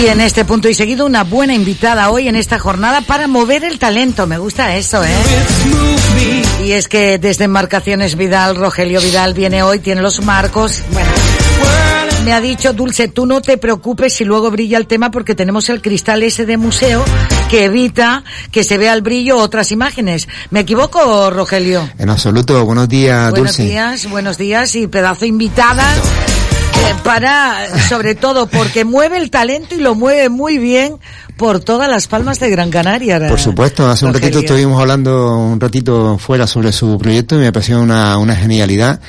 Y en este punto y seguido, una buena invitada hoy en esta jornada para mover el talento. Me gusta eso, ¿eh? Y es que desde Embarcaciones Vidal, Rogelio Vidal viene hoy, tiene los marcos. Bueno, me ha dicho Dulce, tú no te preocupes si luego brilla el tema porque tenemos el cristal ese de museo que evita que se vea el brillo otras imágenes. ¿Me equivoco, Rogelio? En absoluto. Buenos días, Buenos Dulce. días, buenos días y pedazo invitada eh, para, sobre todo, porque mueve el talento y lo mueve muy bien por todas las palmas de Gran Canaria. Por supuesto, hace un ratito estuvimos hablando un ratito fuera sobre su proyecto y me pareció una, una genialidad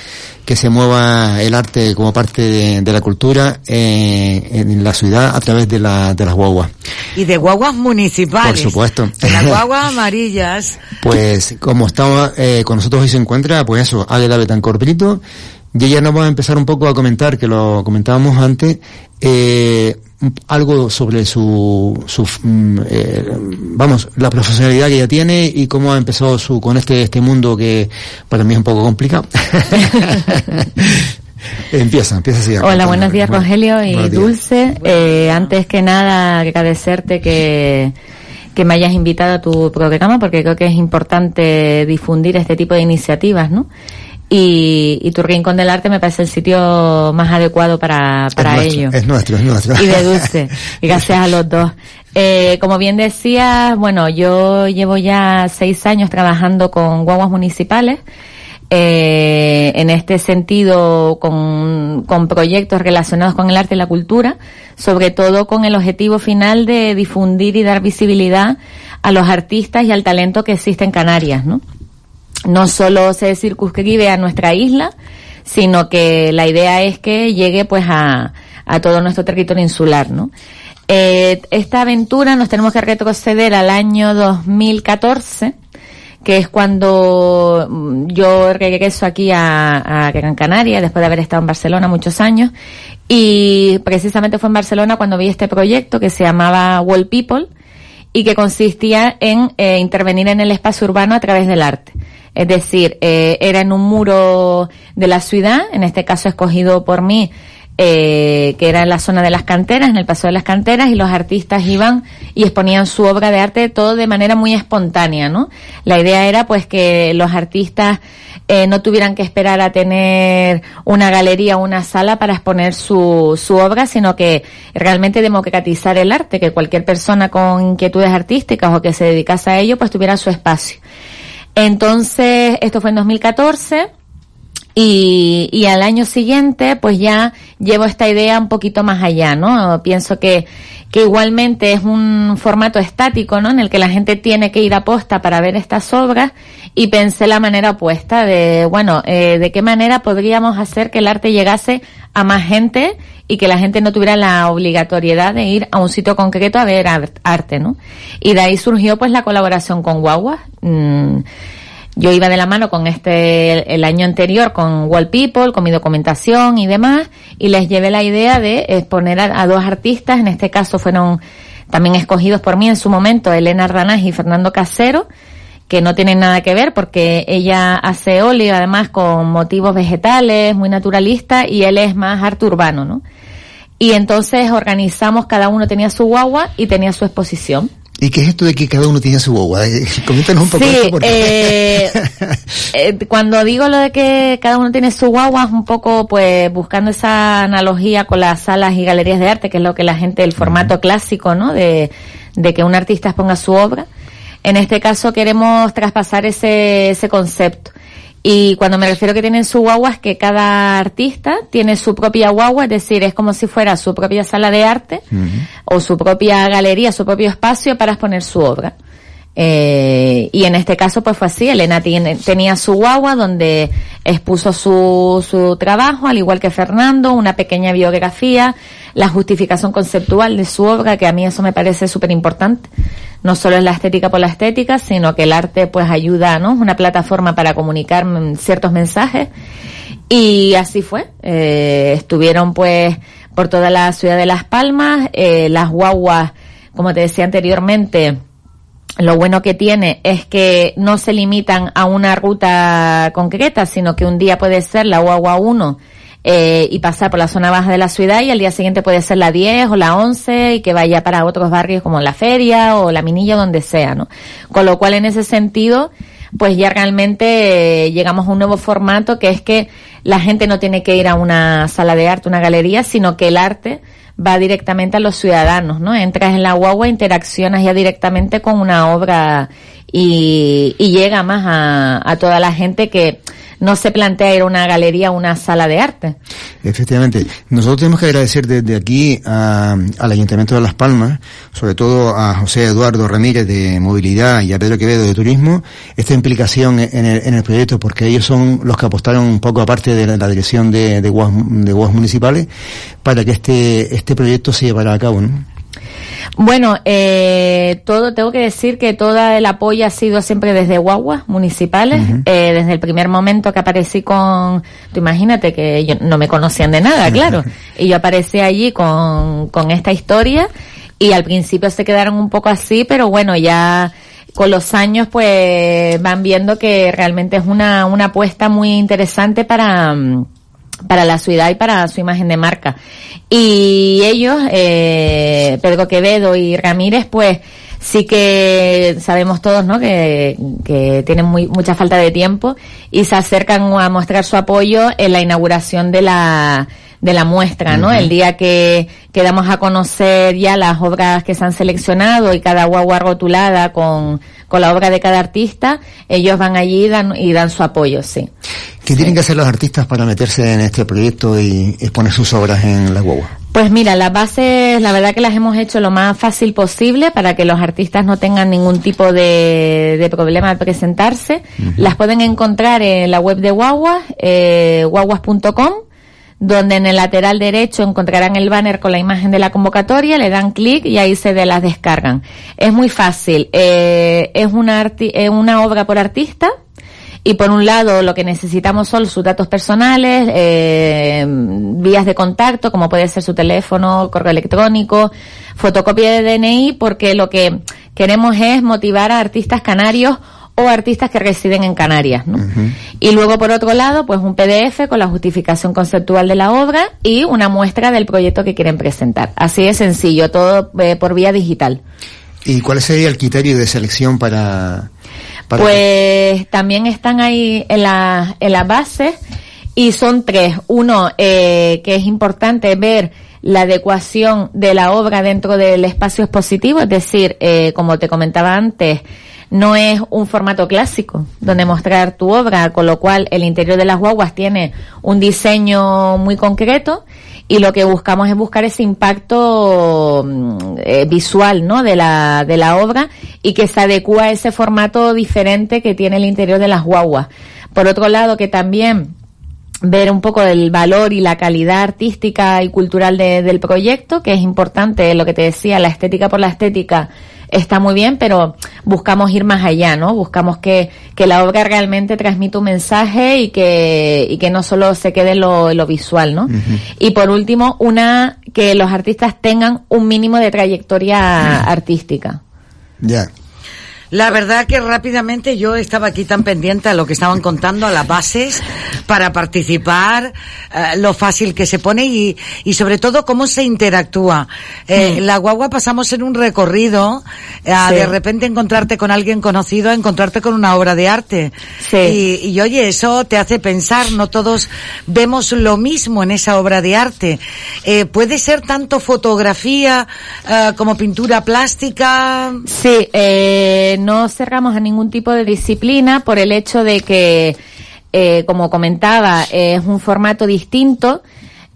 que se mueva el arte como parte de, de la cultura eh, en la ciudad a través de, la, de las guaguas. Y de guaguas municipales. Por supuesto. De las guaguas amarillas. Pues como estamos eh, con nosotros hoy se encuentra, pues eso, Águeda Betancor Brito, y ella nos va a empezar un poco a comentar, que lo comentábamos antes, eh, algo sobre su, su mm, eh, vamos, la profesionalidad que ella tiene y cómo ha empezado su, con este, este mundo que para mí es un poco complicado. empieza, empieza así. Hola, buenos días Bueno, Rogelio y días. Dulce. Eh, antes que nada, agradecerte que, que me hayas invitado a tu programa porque creo que es importante difundir este tipo de iniciativas, ¿no? Y, y tu Rincón del Arte me parece el sitio más adecuado para, para es nuestro, ello. Es nuestro, es nuestro. y de Dulce. Y gracias a los dos. Eh, como bien decías, bueno, yo llevo ya seis años trabajando con guaguas municipales. eh, en este sentido, con, con proyectos relacionados con el arte y la cultura, sobre todo con el objetivo final de difundir y dar visibilidad a los artistas y al talento que existe en Canarias, ¿no? No solo se circunscribe a nuestra isla, sino que la idea es que llegue pues a, todo nuestro territorio insular, ¿no? Eh, esta aventura nos tenemos que retroceder al año 2014, que es cuando mm, yo regreso aquí a, a Gran Canaria, después de haber estado en Barcelona muchos años, y precisamente fue en Barcelona cuando vi este proyecto que se llamaba Wall People, y que consistía en eh, intervenir en el espacio urbano a través del arte. Es decir, eh, era en un muro de la ciudad, en este caso escogido por mí, eh, que era en la zona de las canteras, en el paso de las canteras, y los artistas iban y exponían su obra de arte todo de manera muy espontánea, ¿no? La idea era pues que los artistas eh, no tuvieran que esperar a tener una galería o una sala para exponer su, su obra, sino que realmente democratizar el arte, que cualquier persona con inquietudes artísticas o que se dedicase a ello, pues tuviera su espacio. Entonces, esto fue en 2014. Y, y al año siguiente, pues ya llevo esta idea un poquito más allá, ¿no? Pienso que, que igualmente es un formato estático, ¿no? En el que la gente tiene que ir a posta para ver estas obras y pensé la manera opuesta de, bueno, eh, de qué manera podríamos hacer que el arte llegase a más gente y que la gente no tuviera la obligatoriedad de ir a un sitio concreto a ver art- arte, ¿no? Y de ahí surgió pues la colaboración con Guagua. Mm, yo iba de la mano con este el año anterior con Wall People, con mi documentación y demás, y les llevé la idea de exponer a, a dos artistas, en este caso fueron también escogidos por mí en su momento, Elena Ranás y Fernando Casero, que no tienen nada que ver porque ella hace óleo además con motivos vegetales, muy naturalista, y él es más arte urbano, ¿no? Y entonces organizamos, cada uno tenía su guagua y tenía su exposición. ¿Y qué es esto de que cada uno tiene su guagua? Eh, Coméntanos un poco Sí, esto porque... eh, eh, cuando digo lo de que cada uno tiene su guagua, es un poco pues buscando esa analogía con las salas y galerías de arte, que es lo que la gente, el formato clásico, ¿no? De, de que un artista exponga su obra. En este caso queremos traspasar ese, ese concepto. Y cuando me refiero que tienen su guagua es que cada artista tiene su propia guagua, es decir, es como si fuera su propia sala de arte o su propia galería, su propio espacio para exponer su obra. Eh, y en este caso pues fue así, Elena tiene- tenía su guagua donde expuso su, su trabajo, al igual que Fernando, una pequeña biografía, la justificación conceptual de su obra, que a mí eso me parece súper importante. No solo es la estética por la estética, sino que el arte pues ayuda, ¿no? Una plataforma para comunicar ciertos mensajes. Y así fue. Eh, estuvieron pues por toda la ciudad de Las Palmas, eh, las guaguas, como te decía anteriormente, lo bueno que tiene es que no se limitan a una ruta concreta, sino que un día puede ser la guagua 1 eh, y pasar por la zona baja de la ciudad y al día siguiente puede ser la 10 o la 11 y que vaya para otros barrios como la feria o la minilla, donde sea, ¿no? Con lo cual en ese sentido, pues ya realmente eh, llegamos a un nuevo formato que es que la gente no tiene que ir a una sala de arte, una galería, sino que el arte va directamente a los ciudadanos, ¿no? Entras en la guagua, interaccionas ya directamente con una obra y, y llega más a, a toda la gente que no se plantea ir a una galería o una sala de arte. Efectivamente. Nosotros tenemos que agradecer desde aquí al Ayuntamiento de Las Palmas, sobre todo a José Eduardo Ramírez de Movilidad y a Pedro Quevedo de Turismo, esta implicación en el, en el proyecto, porque ellos son los que apostaron un poco aparte de la, dirección de, de, de municipales para que este, este proyecto se llevara a cabo. ¿no? Bueno, eh, todo, tengo que decir que todo el apoyo ha sido siempre desde guaguas municipales, eh, desde el primer momento que aparecí con, tú imagínate que yo, no me conocían de nada, claro, y yo aparecí allí con, con esta historia y al principio se quedaron un poco así, pero bueno, ya con los años pues van viendo que realmente es una, una apuesta muy interesante para, para la ciudad y para su imagen de marca. Y ellos, eh, Pedro Quevedo y Ramírez, pues sí que sabemos todos, ¿no? Que, que tienen muy, mucha falta de tiempo y se acercan a mostrar su apoyo en la inauguración de la, de la muestra, ¿no? El día que, que damos a conocer ya las obras que se han seleccionado y cada guagua rotulada con, con la obra de cada artista, ellos van allí y dan, y dan su apoyo, sí. ¿Qué tienen que hacer los artistas para meterse en este proyecto y exponer sus obras en la guagua? Pues mira, las bases, la verdad que las hemos hecho lo más fácil posible para que los artistas no tengan ningún tipo de, de problema al presentarse. Las pueden encontrar en la web de Guaguas, eh, guaguas.com, donde en el lateral derecho encontrarán el banner con la imagen de la convocatoria, le dan clic y ahí se de las descargan. Es muy fácil, eh, es una, obra por artista, y por un lado, lo que necesitamos son sus datos personales, eh, vías de contacto, como puede ser su teléfono, correo electrónico, fotocopia de DNI, porque lo que queremos es motivar a artistas canarios o artistas que residen en Canarias, ¿no? Y luego, por otro lado, pues un PDF con la justificación conceptual de la obra y una muestra del proyecto que quieren presentar. Así de sencillo, todo eh, por vía digital. ¿Y cuál sería el criterio de selección para, pues también están ahí en la, en la base y son tres. Uno, eh, que es importante ver la adecuación de la obra dentro del espacio expositivo, es decir, eh, como te comentaba antes, no es un formato clásico donde mostrar tu obra, con lo cual el interior de las guaguas tiene un diseño muy concreto y lo que buscamos es buscar ese impacto mm, eh, visual, ¿no? De la, de la obra y que se adecua a ese formato diferente que tiene el interior de las guaguas. Por otro lado, que también ver un poco el valor y la calidad artística y cultural del proyecto, que es importante, lo que te decía, la estética por la estética está muy bien, pero buscamos ir más allá, ¿no? Buscamos que, que la obra realmente transmita un mensaje y que, y que no solo se quede lo, lo visual, ¿no? Y por último, una, que los artistas tengan un mínimo de trayectoria artística. Ya. La verdad que rápidamente yo estaba aquí tan pendiente a lo que estaban contando, a las bases, para participar, eh, lo fácil que se pone y, y sobre todo cómo se interactúa. Eh, La guagua pasamos en un recorrido, eh, a de repente encontrarte con alguien conocido, a encontrarte con una obra de arte. Sí. Y, y oye, eso te hace pensar, no todos vemos lo mismo en esa obra de arte. Eh, puede ser tanto fotografía como pintura plástica. Sí, eh, no cerramos a ningún tipo de disciplina por el hecho de que, eh, como comentaba, es un formato distinto.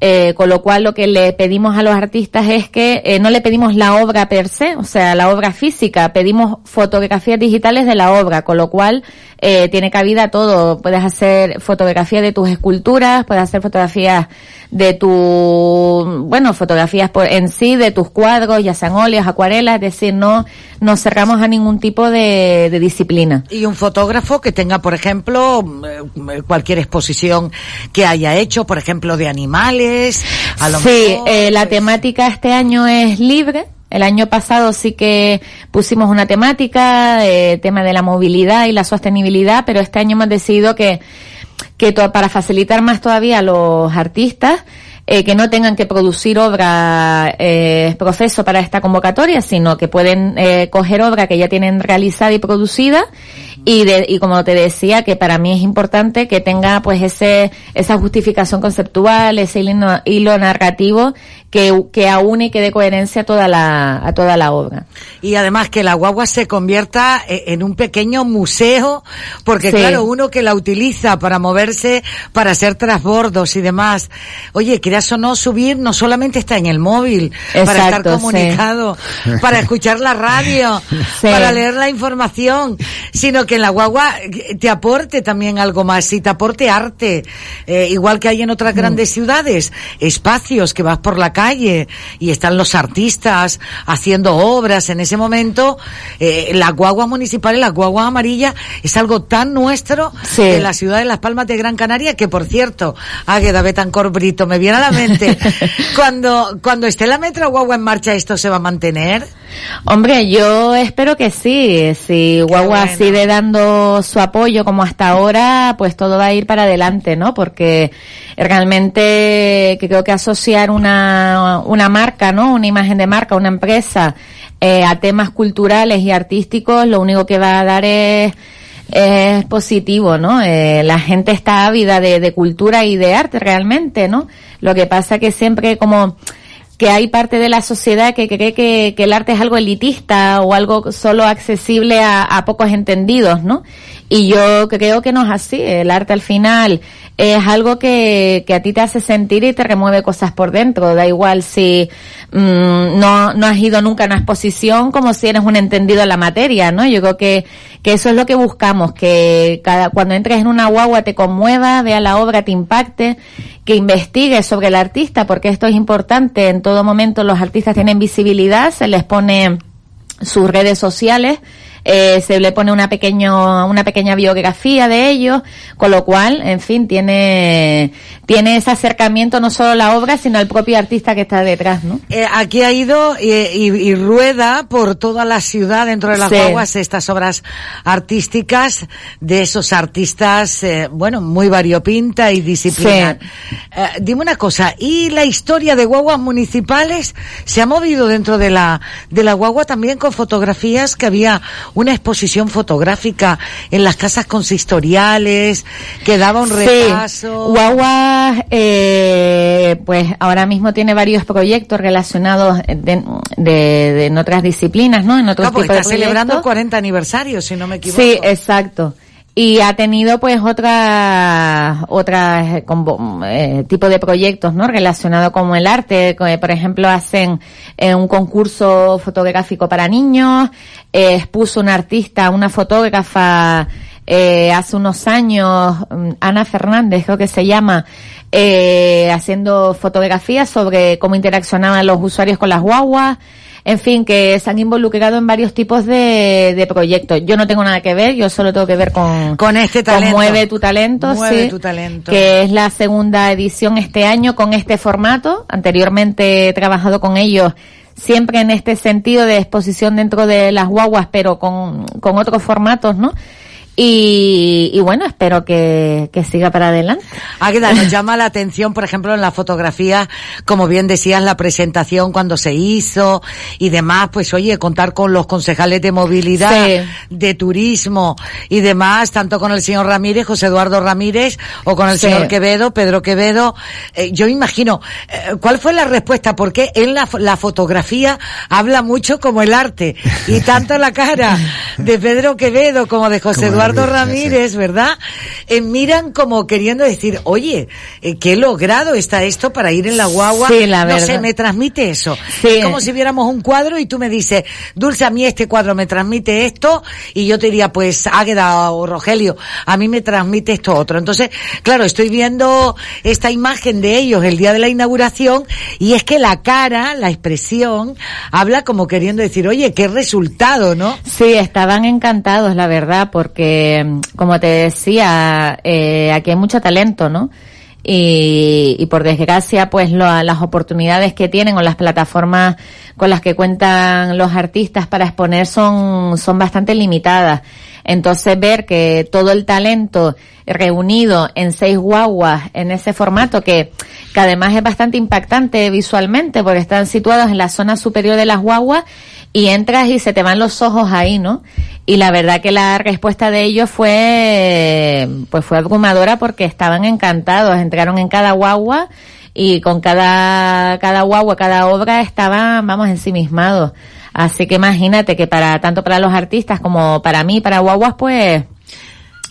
Eh, con lo cual lo que le pedimos a los artistas es que eh, no le pedimos la obra per se, o sea, la obra física, pedimos fotografías digitales de la obra, con lo cual eh, tiene cabida todo. Puedes hacer fotografías de tus esculturas, puedes hacer fotografías de tu, bueno, fotografías por, en sí, de tus cuadros, ya sean óleos, acuarelas, es decir, no nos cerramos a ningún tipo de, de disciplina. Y un fotógrafo que tenga, por ejemplo, eh, cualquier exposición que haya hecho, por ejemplo, de animales, a lo sí, mejor, eh, la pues, temática este año es libre. El año pasado sí que pusimos una temática, eh, tema de la movilidad y la sostenibilidad, pero este año hemos decidido que que para facilitar más todavía a los artistas, eh, que no tengan que producir obra eh, profeso para esta convocatoria, sino que pueden eh, coger obra que ya tienen realizada y producida. Y, de, y como te decía, que para mí es importante que tenga pues ese, esa justificación conceptual, ese hilo, hilo narrativo que, que aúne y que dé coherencia a toda la, a toda la obra. Y además que la guagua se convierta e, en un pequeño museo, porque claro, uno que la utiliza para moverse, para hacer trasbordos y demás. Oye, quieras o no subir, no solamente está en el móvil, para estar comunicado, para escuchar la radio, para leer la información, sino que en la guagua te aporte también algo más y te aporte arte, eh, igual que hay en otras mm. grandes ciudades, espacios que vas por la calle y están los artistas haciendo obras en ese momento, eh, la guagua municipal y la guagua amarilla es algo tan nuestro en la ciudad de Las Palmas de Gran Canaria que, por cierto, Águeda Betancor Brito, me viene a la mente, cuando, cuando esté la metro guagua en marcha, ¿esto se va a mantener? Hombre, yo espero que sí. Si Guagua sigue dando su apoyo como hasta ahora, pues todo va a ir para adelante, ¿no? Porque realmente que creo que asociar una, una marca, ¿no? Una imagen de marca, una empresa, eh, a temas culturales y artísticos, lo único que va a dar es positivo, ¿no? Eh, la gente está ávida de, de cultura y de arte realmente, ¿no? Lo que pasa que siempre como que hay parte de la sociedad que cree que, que el arte es algo elitista o algo solo accesible a, a, pocos entendidos, ¿no? Y yo creo que no es así. El arte al final es algo que, que a ti te hace sentir y te remueve cosas por dentro. Da igual si mm, no, no has ido nunca a una exposición como si eres un entendido en la materia, ¿no? Yo creo que, que eso es lo que buscamos, que cada, cuando entres en una guagua te conmueva, vea la obra, te impacte, que investigues sobre el artista, porque esto es importante. En todo momento los artistas tienen visibilidad, se les pone sus redes sociales, eh, se le pone una pequeño, una pequeña biografía de ellos, con lo cual, en fin, tiene, tiene ese acercamiento no solo a la obra, sino al propio artista que está detrás, ¿no? Eh, aquí ha ido y, y, rueda por toda la ciudad dentro de las sí. estas obras artísticas de esos artistas, eh, bueno, muy variopinta y disciplina. Sí. Eh, dime una cosa, ¿y la historia de guaguas municipales se ha movido dentro de la, de la guagua también con fotografías que había una exposición fotográfica en las casas consistoriales que daba un repaso? Sí. Guagua, eh, pues ahora mismo tiene varios proyectos relacionados de, de, de en otras disciplinas, ¿no? En otros claro, tipos está de celebrando el 40 aniversario, si no me equivoco. Sí, exacto y ha tenido pues otra otra eh, eh, tipo de proyectos no relacionado con el arte por ejemplo hacen eh, un concurso fotográfico para niños expuso una artista una fotógrafa hace unos años mm, Ana Fernández creo que se llama haciendo fotografías sobre cómo interaccionaban los usuarios con las guaguas en fin, que se han involucrado en varios tipos de, de proyectos. Yo no tengo nada que ver, yo solo tengo que ver con, con este talento. Con Mueve tu talento, Mueve sí, tu talento. que es la segunda edición este año con este formato. Anteriormente he trabajado con ellos siempre en este sentido de exposición dentro de las guaguas, pero con, con otros formatos, ¿no? Y, y, bueno, espero que, que siga para adelante. Águeda, ah, nos llama la atención, por ejemplo, en la fotografía, como bien decías, la presentación cuando se hizo y demás, pues oye, contar con los concejales de movilidad, sí. de turismo y demás, tanto con el señor Ramírez, José Eduardo Ramírez, o con el sí. señor Quevedo, Pedro Quevedo. Eh, yo imagino, eh, ¿cuál fue la respuesta? Porque en la, la fotografía habla mucho como el arte, y tanto la cara de Pedro Quevedo como de José Eduardo Eduardo Ramírez, ¿verdad? Eh, miran como queriendo decir, oye, eh, qué logrado está esto para ir en la guagua. Sí, la verdad. No sé, me transmite eso. Sí. Es como si viéramos un cuadro y tú me dices, Dulce, a mí este cuadro me transmite esto, y yo te diría, pues, Águeda o Rogelio, a mí me transmite esto otro. Entonces, claro, estoy viendo esta imagen de ellos el día de la inauguración, y es que la cara, la expresión, habla como queriendo decir, oye, qué resultado, ¿no? Sí, estaban encantados, la verdad, porque como te decía, eh, aquí hay mucho talento, ¿no? y, y por desgracia pues lo, las oportunidades que tienen o las plataformas con las que cuentan los artistas para exponer son, son bastante limitadas. Entonces ver que todo el talento reunido en seis guaguas en ese formato que, que además es bastante impactante visualmente porque están situados en la zona superior de las guaguas y entras y se te van los ojos ahí, ¿no? Y la verdad que la respuesta de ellos fue, pues fue abrumadora porque estaban encantados, entraron en cada guagua y con cada, cada guagua, cada obra estaban, vamos, ensimismados. Así que imagínate que para, tanto para los artistas como para mí, para guaguas, pues,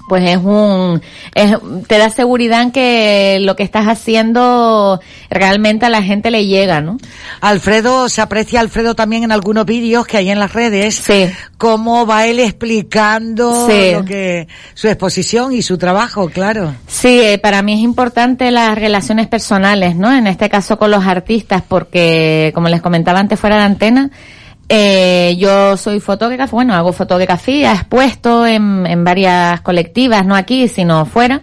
pues es un, es, te da seguridad en que lo que estás haciendo realmente a la gente le llega, ¿no? Alfredo, se aprecia Alfredo también en algunos vídeos que hay en las redes, sí. cómo va él explicando sí. lo que, su exposición y su trabajo, claro. Sí, eh, para mí es importante las relaciones personales, ¿no? En este caso con los artistas, porque como les comentaba antes fuera de antena, eh, yo soy fotógrafa, bueno, hago fotografía, expuesto en, en varias colectivas, no aquí, sino fuera.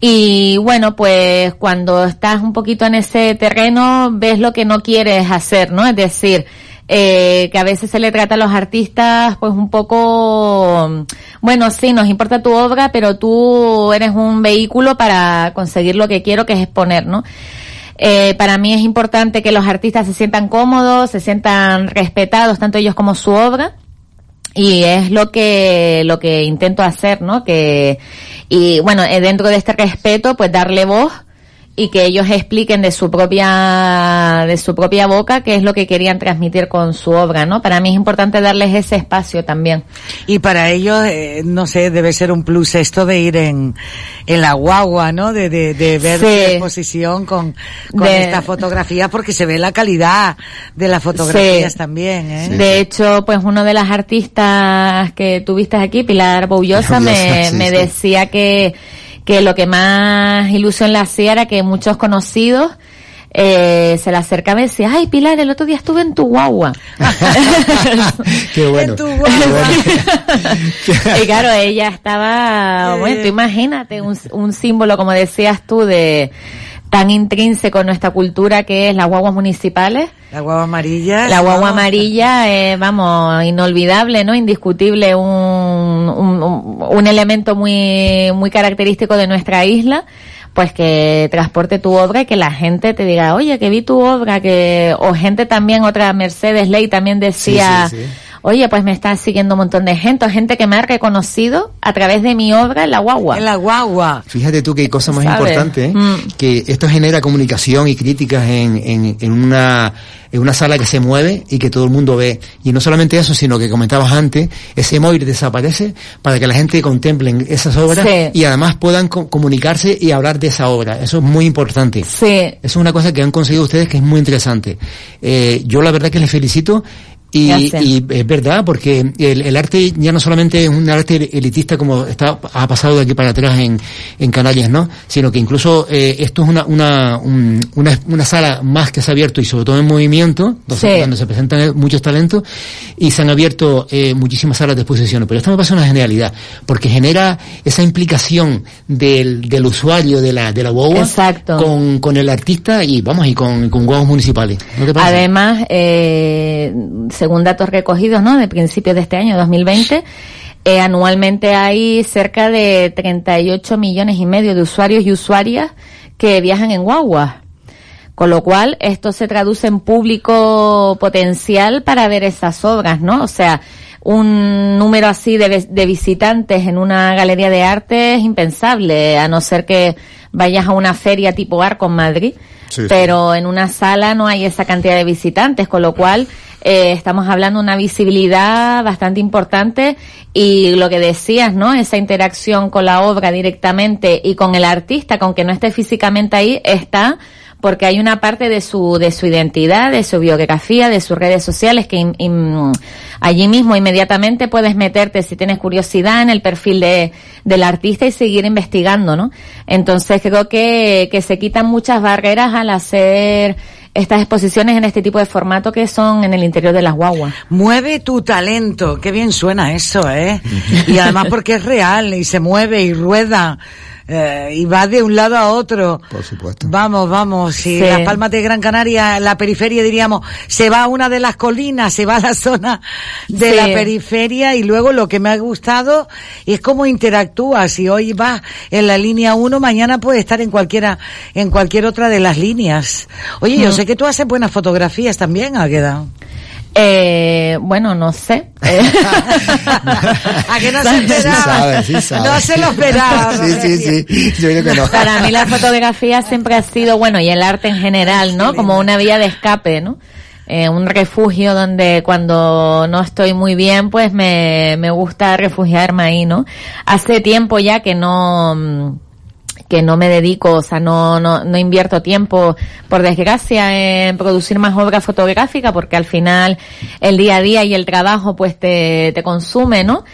Y bueno, pues cuando estás un poquito en ese terreno, ves lo que no quieres hacer, ¿no? Es decir, eh, que a veces se le trata a los artistas pues un poco, bueno, sí, nos importa tu obra, pero tú eres un vehículo para conseguir lo que quiero, que es exponer, ¿no? Eh, para mí es importante que los artistas se sientan cómodos, se sientan respetados, tanto ellos como su obra. Y es lo que, lo que intento hacer, ¿no? Que, y bueno, eh, dentro de este respeto, pues darle voz y que ellos expliquen de su propia de su propia boca qué es lo que querían transmitir con su obra, ¿no? Para mí es importante darles ese espacio también. Y para ellos, eh, no sé, debe ser un plus esto de ir en, en la guagua, ¿no? De, de, de ver sí. la exposición con, con de, esta fotografía porque se ve la calidad de las fotografías sí. también, ¿eh? De hecho, pues uno de las artistas que tuviste aquí, Pilar Boullosa, me, me decía que que lo que más ilusión le hacía era que muchos conocidos eh, se le acercaba y decía, ay Pilar, el otro día estuve en tu guagua. Qué bueno. En tu guagua. y claro, ella estaba, bueno, tú imagínate un, un símbolo, como decías tú, de tan intrínseco en nuestra cultura que es las guaguas municipales. La guagua amarilla. La guagua no. amarilla, eh, vamos, inolvidable, ¿no? Indiscutible, un, un, un, elemento muy, muy característico de nuestra isla pues que transporte tu obra y que la gente te diga, oye, que vi tu obra, que, o gente también, otra Mercedes Ley también decía, sí, sí, sí oye, pues me está siguiendo un montón de gente, gente que me ha reconocido a través de mi obra en la guagua. En la guagua. Fíjate tú que cosa más ¿Sabes? importante, ¿eh? mm. que esto genera comunicación y críticas en, en, en, una en una sala que se mueve y que todo el mundo ve. Y no solamente eso, sino que comentabas antes, ese móvil desaparece para que la gente contemple esas obras sí. y además puedan co comunicarse y hablar de esa obra. Eso es muy importante. Sí. Eso es una cosa que han conseguido ustedes que es muy interesante. Eh, yo la verdad que les felicito y, y, es verdad, porque el, el, arte ya no solamente es un arte elitista como está, ha pasado de aquí para atrás en, en Canarias, ¿no? Sino que incluso eh, esto es una, una, un, una, una, sala más que se ha abierto y sobre todo en movimiento, donde, sí. donde se presentan muchos talentos, y se han abierto eh, muchísimas salas de exposición. Pero esto me parece una genialidad, porque genera esa implicación del, del usuario de la, de la guagua con, con el artista y vamos, y con, con municipales. ¿No te parece? Además, eh, según datos recogidos, ¿no? De principios de este año, 2020, eh, anualmente hay cerca de 38 millones y medio de usuarios y usuarias que viajan en guaguas. Con lo cual, esto se traduce en público potencial para ver esas obras, ¿no? O sea, un número así de, de, visitantes en una galería de arte es impensable, a no ser que vayas a una feria tipo Arco en Madrid, sí, pero sí. en una sala no hay esa cantidad de visitantes, con lo cual eh, estamos hablando de una visibilidad bastante importante y lo que decías, ¿no? Esa interacción con la obra directamente y con el artista, con que no esté físicamente ahí, está porque hay una parte de su de su identidad, de su biografía, de sus redes sociales que allí mismo inmediatamente puedes meterte si tienes curiosidad en el perfil de del artista y seguir investigando, ¿no? Entonces creo que que se quitan muchas barreras al hacer estas exposiciones en este tipo de formato que son en el interior de las guaguas. Mueve tu talento, qué bien suena eso, ¿eh? y además porque es real y se mueve y rueda eh, y va de un lado a otro. Por supuesto. Vamos, vamos. Si Las Palmas de Gran Canaria, la periferia diríamos, se va a una de las colinas, se va a la zona de la periferia y luego lo que me ha gustado es cómo interactúa. Si hoy vas en la línea 1, mañana puede estar en cualquiera, en cualquier otra de las líneas. Oye, yo mm. sé que tú haces buenas fotografías también, Agueda. Eh, bueno, no sé. ¿A qué no se esperaba? No se lo esperaba. sí, sí, sí. Yo creo que no. Para mí la fotografía siempre ha sido, bueno, y el arte en general, ¿no? Como una vía de escape, ¿no? Eh, un refugio donde cuando no estoy muy bien, pues me, me gusta refugiarme ahí, ¿no? Hace tiempo ya que no, que no me dedico, o sea, no, no, no invierto tiempo, por desgracia, en producir más obra fotográfica, porque al final el día a día y el trabajo pues te, te consume, ¿no?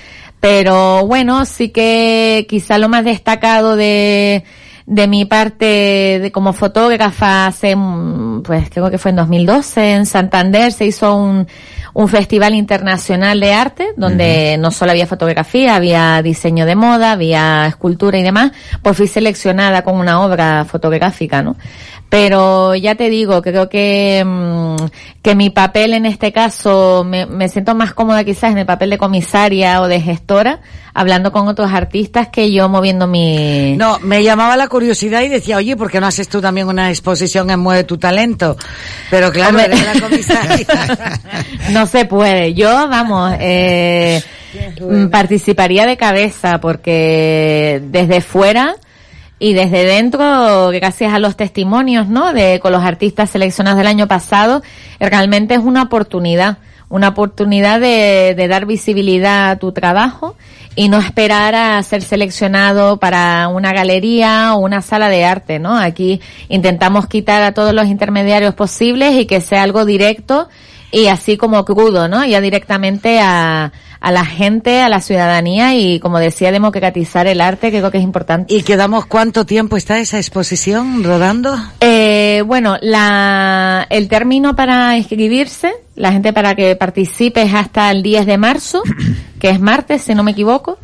Pero bueno, sí que quizá lo más destacado de, de mi parte de como fotógrafa hace, mm, pues creo que fue en 2012 en Santander se hizo un, un festival internacional de arte donde no solo había fotografía, había diseño de moda, había escultura y demás, pues fui seleccionada con una obra fotográfica, ¿no? Pero ya te digo, creo que, mm, que mi papel en este caso, me, me siento más cómoda quizás en el papel de comisaria o de gestora, hablando con otros artistas que yo moviendo mi... No, me llamaba la curiosidad y decía, oye, ¿por qué no haces tú también una exposición en Mueve tu Talento? Pero claro, eres la comisaria. no se puede. Yo, vamos, eh, participaría de cabeza porque desde fuera y desde dentro, gracias a los testimonios, ¿no? De con los artistas seleccionados del año pasado, realmente es una oportunidad, una oportunidad de, de dar visibilidad a tu trabajo y no esperar a ser seleccionado para una galería o una sala de arte, ¿no? Aquí intentamos quitar a todos los intermediarios posibles y que sea algo directo y así como crudo, ¿no? Ya directamente a, a la gente, a la ciudadanía y, como decía, democratizar el arte, que creo que es importante. ¿Y quedamos cuánto tiempo está esa exposición rodando? Eh, bueno, la, el término para inscribirse, la gente para que participe es hasta el 10 de marzo, que es martes, si no me equivoco,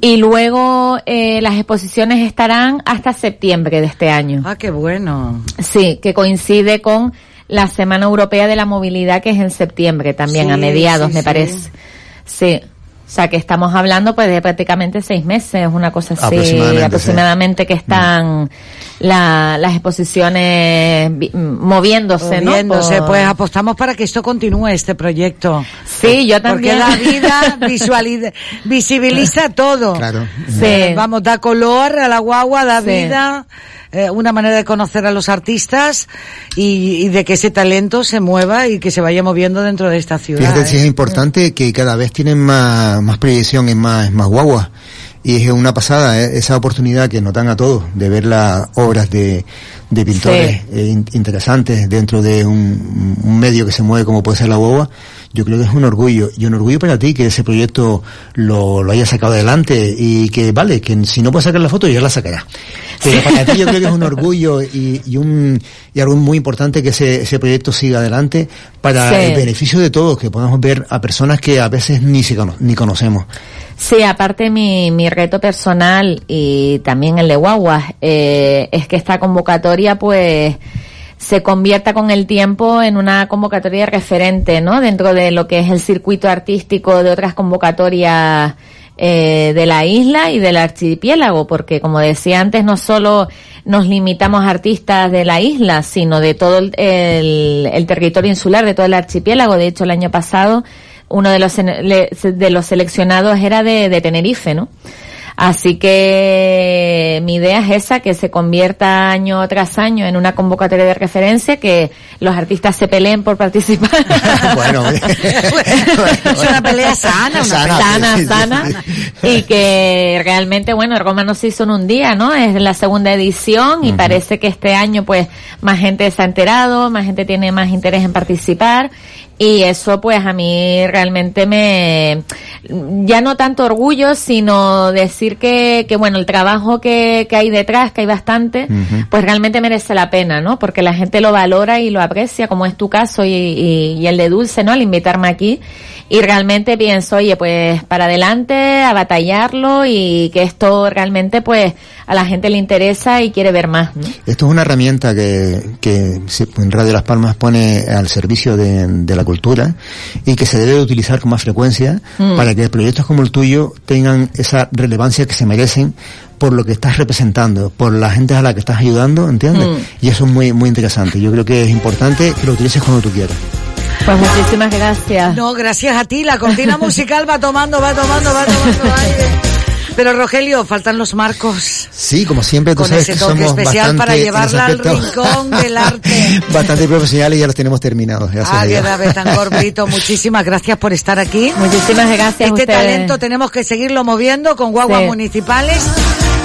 y luego eh, las exposiciones estarán hasta septiembre de este año. Ah, qué bueno. Sí, que coincide con la Semana Europea de la Movilidad, que es en septiembre también, a mediados, me parece. Sí. O sea, que estamos hablando pues de prácticamente seis meses, una cosa así, aproximadamente, que están las exposiciones moviéndose, moviéndose. Pues apostamos para que esto continúe, este proyecto. Sí, yo también. Porque la vida visualiza, visibiliza todo. Claro. Sí. vamos, da color a la guagua, da vida eh, una manera de conocer a los artistas y, de que ese talento se mueva y que se vaya moviendo dentro de esta ciudad. Fíjate, sí, es ¿eh? importante que cada vez tienen más, más proyección y más, más guaguas. Y es una pasada ¿eh? esa oportunidad que nos dan a todos de ver las obras de, de pintores interesantes dentro de un, un, medio que se mueve como puede ser la guagua yo creo que es un orgullo y un orgullo para ti que ese proyecto lo, lo hayas sacado adelante y que vale, que si no puedes sacar la foto ya la sacarás. Pero para ti yo creo que es un orgullo y, y, un, y algo muy importante que ese, ese proyecto siga adelante para el beneficio de todos, que podamos ver a personas que a veces ni, se, ni conocemos. Sí, aparte mi, mi reto personal y también el de Guaguas, eh, es que esta convocatoria pues se convierta con el tiempo en una convocatoria referente, ¿no? Dentro de lo que es el circuito artístico de otras convocatorias eh, de la isla y del archipiélago, porque como decía antes, no solo nos limitamos a artistas de la isla, sino de todo el, territorio insular, de todo el archipiélago. De hecho, el año pasado, uno de los, de los seleccionados era de, de Tenerife, ¿no? Así que mi idea es esa, que se convierta año tras año en una convocatoria de referencia, que los artistas se peleen por participar. bueno, es una pelea sana, una sana, sana, y que realmente, bueno, Roma no se hizo en un día, ¿no? Es la segunda edición y parece que este año, pues, más gente se ha enterado, más gente tiene más interés en participar y eso pues a mí realmente me, ya no tanto orgullo, sino decir que, que bueno, el trabajo que, que hay detrás, que hay bastante, pues realmente merece la pena, ¿no? Porque la gente lo valora y lo aprecia, como es tu caso y, y, el de Dulce, ¿no? Al invitarme aquí. Y realmente pienso, oye, pues para adelante, a batallarlo y que esto realmente pues a la gente le interesa y quiere ver más. Esto es una herramienta que, que en Radio Las Palmas pone al servicio de, la cultura y que se debe utilizar con más frecuencia mm. para que proyectos como el tuyo tengan esa relevancia que se merecen por lo que estás representando, por la gente a la que estás ayudando, ¿entiendes? Mm. Y eso es muy, muy interesante. Yo creo que es importante que lo utilices cuando tú quieras. Pues muchísimas gracias. No, gracias a ti. La cortina musical va tomando, va tomando, va tomando aire. Pero Rogelio, faltan los marcos. Sí, como siempre, tú Con sabes ese toque especial para llevarla al rincón del arte. bastante profesionales y ya los tenemos terminados. Ah. Muchísimas gracias por estar aquí. Muchísimas gracias. Este talento tenemos que seguirlo moviendo con guaguas municipales,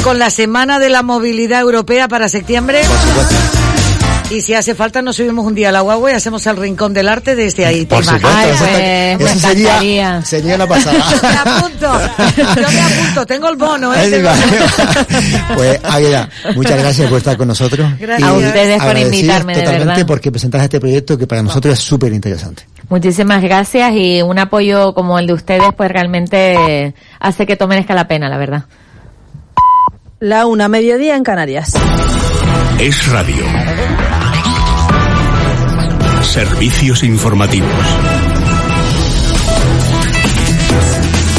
con la Semana de la Movilidad Europea para septiembre. Por supuesto. Y si hace falta, nos subimos un día a la guagua y hacemos el rincón del arte desde ahí. Por supuesto, Ay, pues, eso sería, sería la pasada. me apunto, yo me apunto, tengo el bono, ¿eh? pues, Águeda, muchas gracias por estar con nosotros. Gracias. a ustedes por invitarme, de verdad. porque presentas este proyecto que para nosotros es súper interesante. Muchísimas gracias y un apoyo como el de ustedes, pues realmente hace que tomen la pena, la verdad. La una mediodía en Canarias. Es radio. Servicios informativos.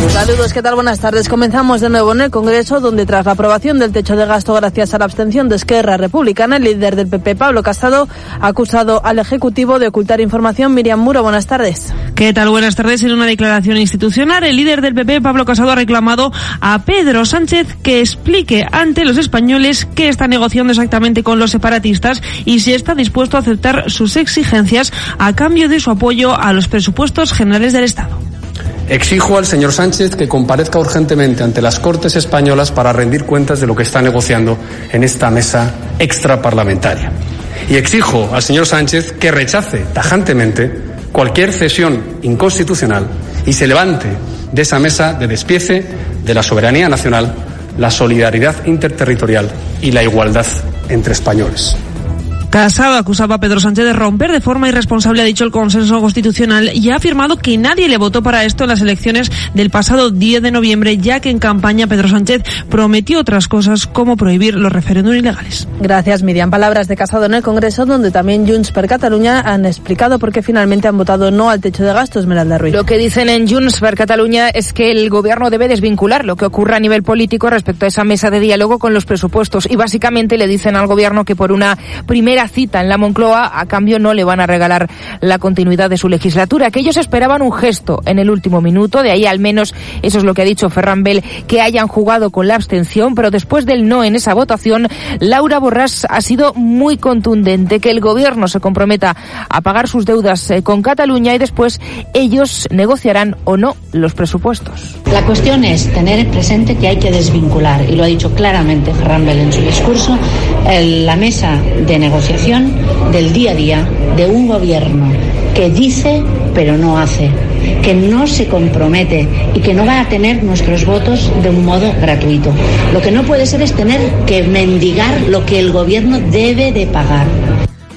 Saludos, ¿qué tal? Buenas tardes. Comenzamos de nuevo en el Congreso, donde tras la aprobación del techo de gasto gracias a la abstención de Esquerra Republicana, el líder del PP, Pablo Casado, ha acusado al Ejecutivo de ocultar información. Miriam Muro, buenas tardes. ¿Qué tal? Buenas tardes. En una declaración institucional, el líder del PP, Pablo Casado, ha reclamado a Pedro Sánchez que explique ante los españoles qué está negociando exactamente con los separatistas y si está dispuesto a aceptar sus exigencias a cambio de su apoyo a los presupuestos generales del Estado. Exijo al señor Sánchez que comparezca urgentemente ante las Cortes españolas para rendir cuentas de lo que está negociando en esta mesa extraparlamentaria. Y exijo al señor Sánchez que rechace tajantemente cualquier cesión inconstitucional y se levante de esa mesa de despiece de la soberanía nacional, la solidaridad interterritorial y la igualdad entre españoles. Casado acusaba a Pedro Sánchez de romper de forma irresponsable, ha dicho el consenso constitucional, y ha afirmado que nadie le votó para esto en las elecciones del pasado 10 de noviembre, ya que en campaña Pedro Sánchez prometió otras cosas como prohibir los referéndums ilegales. Gracias, Miriam. Palabras de Casado en el Congreso, donde también Junts per Cataluña han explicado por qué finalmente han votado no al techo de gastos, Esmeralda Ruiz. Lo que dicen en Junts per Cataluña es que el gobierno debe desvincular lo que ocurra a nivel político respecto a esa mesa de diálogo con los presupuestos y básicamente le dicen al gobierno que por una primera cita en la Moncloa, a cambio no le van a regalar la continuidad de su legislatura, que ellos esperaban un gesto en el último minuto, de ahí al menos eso es lo que ha dicho Ferran Bell, que hayan jugado con la abstención, pero después del no en esa votación, Laura Borràs ha sido muy contundente, que el gobierno se comprometa a pagar sus deudas eh, con Cataluña y después ellos negociarán o no los presupuestos. La cuestión es tener presente que hay que desvincular, y lo ha dicho claramente Ferran Bell en su discurso, la mesa de negociación del día a día de un gobierno que dice pero no hace, que no se compromete y que no va a tener nuestros votos de un modo gratuito. Lo que no puede ser es tener que mendigar lo que el gobierno debe de pagar.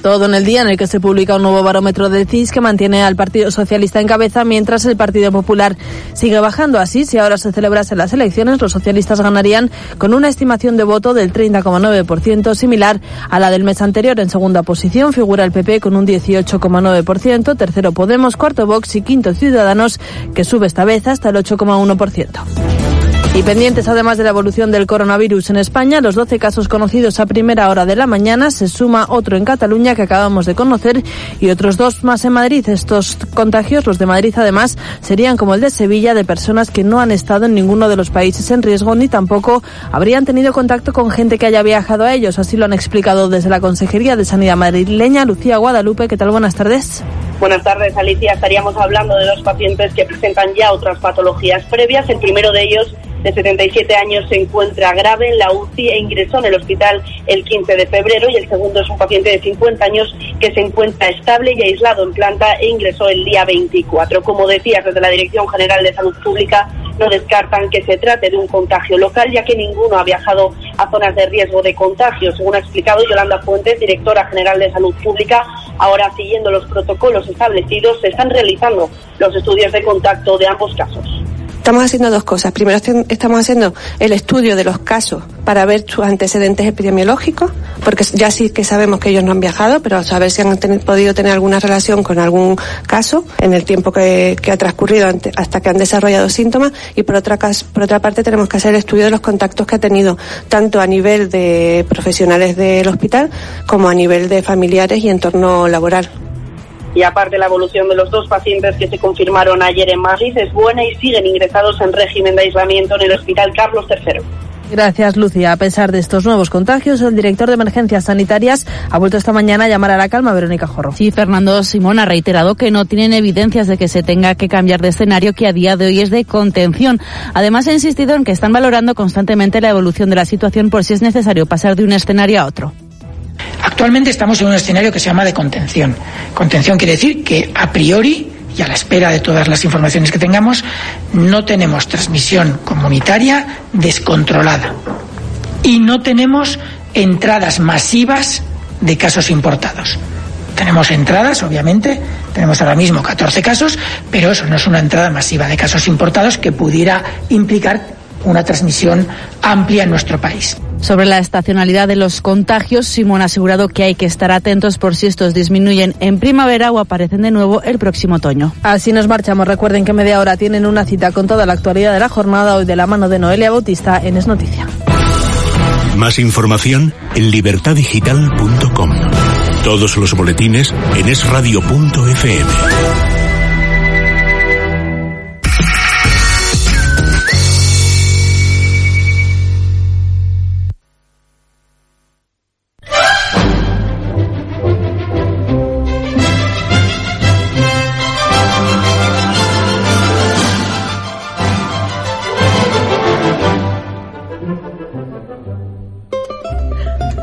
Todo en el día en el que se publica un nuevo barómetro de CIS que mantiene al Partido Socialista en cabeza mientras el Partido Popular sigue bajando. Así, si ahora se celebrasen las elecciones, los socialistas ganarían con una estimación de voto del 30,9%, similar a la del mes anterior. En segunda posición figura el PP con un 18,9%, tercero Podemos, cuarto Vox y quinto Ciudadanos, que sube esta vez hasta el 8,1%. Y pendientes además de la evolución del coronavirus en España, los 12 casos conocidos a primera hora de la mañana, se suma otro en Cataluña que acabamos de conocer y otros dos más en Madrid. Estos contagios, los de Madrid además, serían como el de Sevilla de personas que no han estado en ninguno de los países en riesgo ni tampoco habrían tenido contacto con gente que haya viajado a ellos. Así lo han explicado desde la Consejería de Sanidad madrileña. Lucía Guadalupe, ¿qué tal? Buenas tardes. Buenas tardes, Alicia. Estaríamos hablando de dos pacientes que presentan ya otras patologías previas. El primero de ellos de 77 años se encuentra grave en la UCI e ingresó en el hospital el 15 de febrero y el segundo es un paciente de 50 años que se encuentra estable y aislado en planta e ingresó el día 24. Como decías, desde la Dirección General de Salud Pública no descartan que se trate de un contagio local, ya que ninguno ha viajado a zonas de riesgo de contagio. Según ha explicado Yolanda Fuentes, directora general de Salud Pública, Ahora, siguiendo los protocolos establecidos, se están realizando los estudios de contacto de ambos casos. Estamos haciendo dos cosas. Primero estamos haciendo el estudio de los casos para ver sus antecedentes epidemiológicos, porque ya sí que sabemos que ellos no han viajado, pero saber si han podido tener alguna relación con algún caso en el tiempo que, ha transcurrido hasta que han desarrollado síntomas. Y por otra, por otra parte tenemos que hacer el estudio de los contactos que ha tenido, tanto a nivel de profesionales del hospital como a nivel de familiares y entorno laboral. Y aparte la evolución de los dos pacientes que se confirmaron ayer en Madrid es buena y siguen ingresados en régimen de aislamiento en el Hospital Carlos III. Gracias, Lucia. A pesar de estos nuevos contagios, el director de emergencias sanitarias ha vuelto esta mañana a llamar a la calma Verónica Jorro. Sí, Fernando Simón ha reiterado que no tienen evidencias de que se tenga que cambiar de escenario que a día de hoy es de contención. Además, ha insistido en que están valorando constantemente la evolución de la situación por si es necesario pasar de un escenario a otro. Actualmente estamos en un escenario que se llama de contención. Contención quiere decir que a priori y a la espera de todas las informaciones que tengamos, no tenemos transmisión comunitaria descontrolada y no tenemos entradas masivas de casos importados. Tenemos entradas, obviamente, tenemos ahora mismo 14 casos, pero eso no es una entrada masiva de casos importados que pudiera implicar una transmisión amplia en nuestro país. Sobre la estacionalidad de los contagios, Simón ha asegurado que hay que estar atentos por si estos disminuyen en primavera o aparecen de nuevo el próximo otoño. Así nos marchamos. Recuerden que media hora tienen una cita con toda la actualidad de la jornada hoy de la mano de Noelia Bautista en Es Noticia. Más información en libertadigital.com. Todos los boletines en esradio.fm.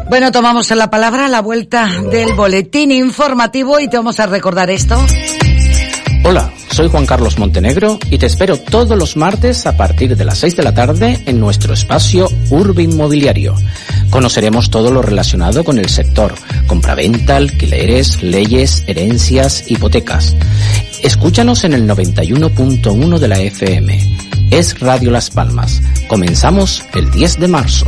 Bueno, tomamos la palabra a la vuelta del boletín informativo y te vamos a recordar esto. Hola, soy Juan Carlos Montenegro y te espero todos los martes a partir de las 6 de la tarde en nuestro espacio Urbe Inmobiliario. Conoceremos todo lo relacionado con el sector, compraventa, alquileres, leyes, herencias, hipotecas. Escúchanos en el 91.1 de la FM. Es Radio Las Palmas. Comenzamos el 10 de marzo.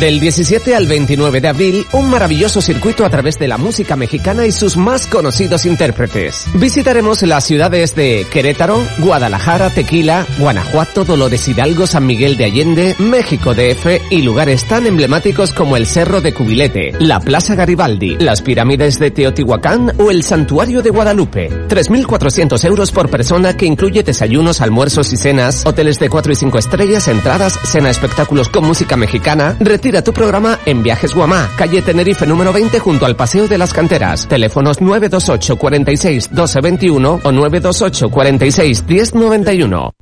Del 17 al 29 de abril, un maravilloso circuito a través de la música mexicana y sus más conocidos intérpretes. Visitaremos las ciudades de Querétaro, Guadalajara, Tequila, Guanajuato, Dolores Hidalgo, San Miguel de Allende, México DF y lugares tan emblemáticos como el Cerro de Cubilete, la Plaza Garibaldi, las pirámides de Teotihuacán o el Santuario de Guadalupe. 3.400 euros por persona que incluye desayunos, almuerzos y cenas, hoteles de 4 y 5 estrellas, entradas, cena espectáculos con música mexicana, Tira tu programa en Viajes Guamá, calle Tenerife número 20 junto al Paseo de las Canteras. Teléfonos 928 46 12 21 o 928 46 10 91.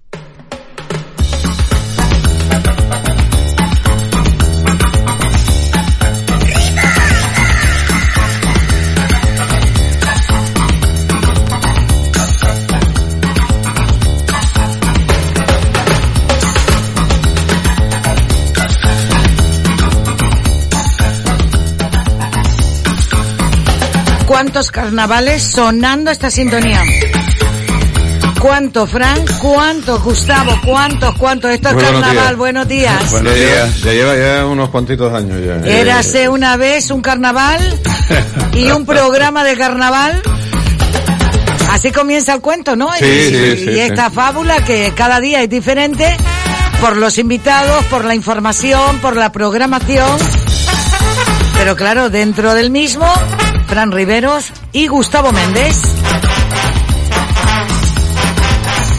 Cuántos carnavales sonando esta sintonía. ¿Cuánto, Frank? ¿Cuánto, Gustavo? ¿Cuántos, cuántos? Esto es carnaval. Buenos días. Buenos días. Ya lleva ya unos cuantitos años ya. Érase una vez un carnaval y un programa de carnaval. Así comienza el cuento, ¿no? Sí, y, sí, sí, y esta fábula que cada día es diferente por los invitados, por la información, por la programación. Pero claro, dentro del mismo Fran Riveros y Gustavo Méndez.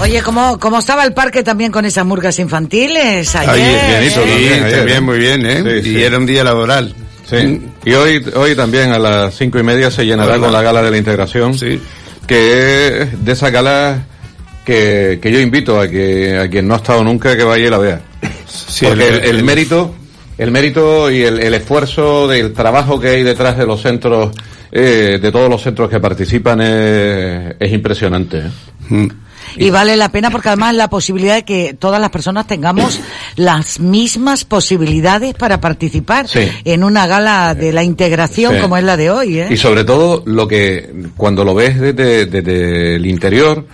Oye, ¿cómo, ¿cómo estaba el parque también con esas murgas infantiles ayer? Ahí, bienito, bien, muy bien, ¿eh? y era un día laboral. Sí. Y hoy, hoy también a las cinco y media se llenará con la gala de la integración. Sí. Que es de esa gala que, que yo invito a que a quien no ha estado nunca que vaya y la vea. Porque el, mérito, el mérito y el, el esfuerzo del trabajo que hay detrás de los centros eh, de todos los centros que participan es, impresionante. ¿eh? Mm. Y vale la pena porque además la posibilidad de que todas las personas tengamos las mismas posibilidades para participar en una gala de la integración como es la de hoy. ¿eh? Y sobre todo lo que cuando lo ves desde, el interior,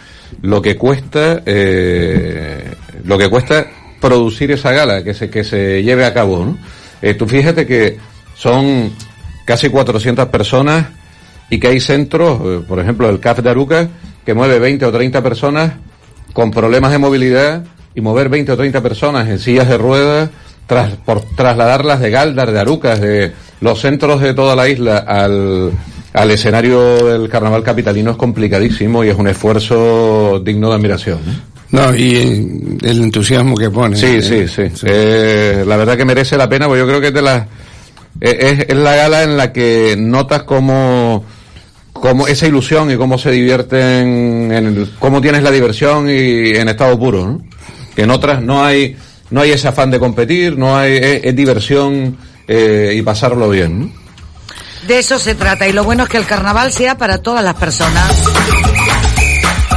lo que cuesta, eh, lo que cuesta producir esa gala, que se, que se lleve a cabo. ¿no? Eh, tú fíjate que son casi 400 personas y que hay centros, eh, por ejemplo el CAF de Aruca, que mueve 20 o 30 personas con problemas de movilidad y mover 20 o 30 personas en sillas de ruedas, tras, por trasladarlas de Galdar, de Arucas, de los centros de toda la isla al, al escenario del carnaval capitalino es complicadísimo y es un esfuerzo digno de admiración. No, y el entusiasmo que pone. Sí, ¿eh? sí, sí. Eh, la verdad que merece la pena, porque yo creo que es de las, es, es la gala en la que notas cómo, cómo esa ilusión y cómo se divierten, en cómo tienes la diversión y en estado puro, ¿no? Que en otras no hay, no hay ese afán de competir, no hay, es, diversión eh, y pasarlo bien, ¿no? De eso se trata y lo bueno es que el carnaval sea para todas las personas.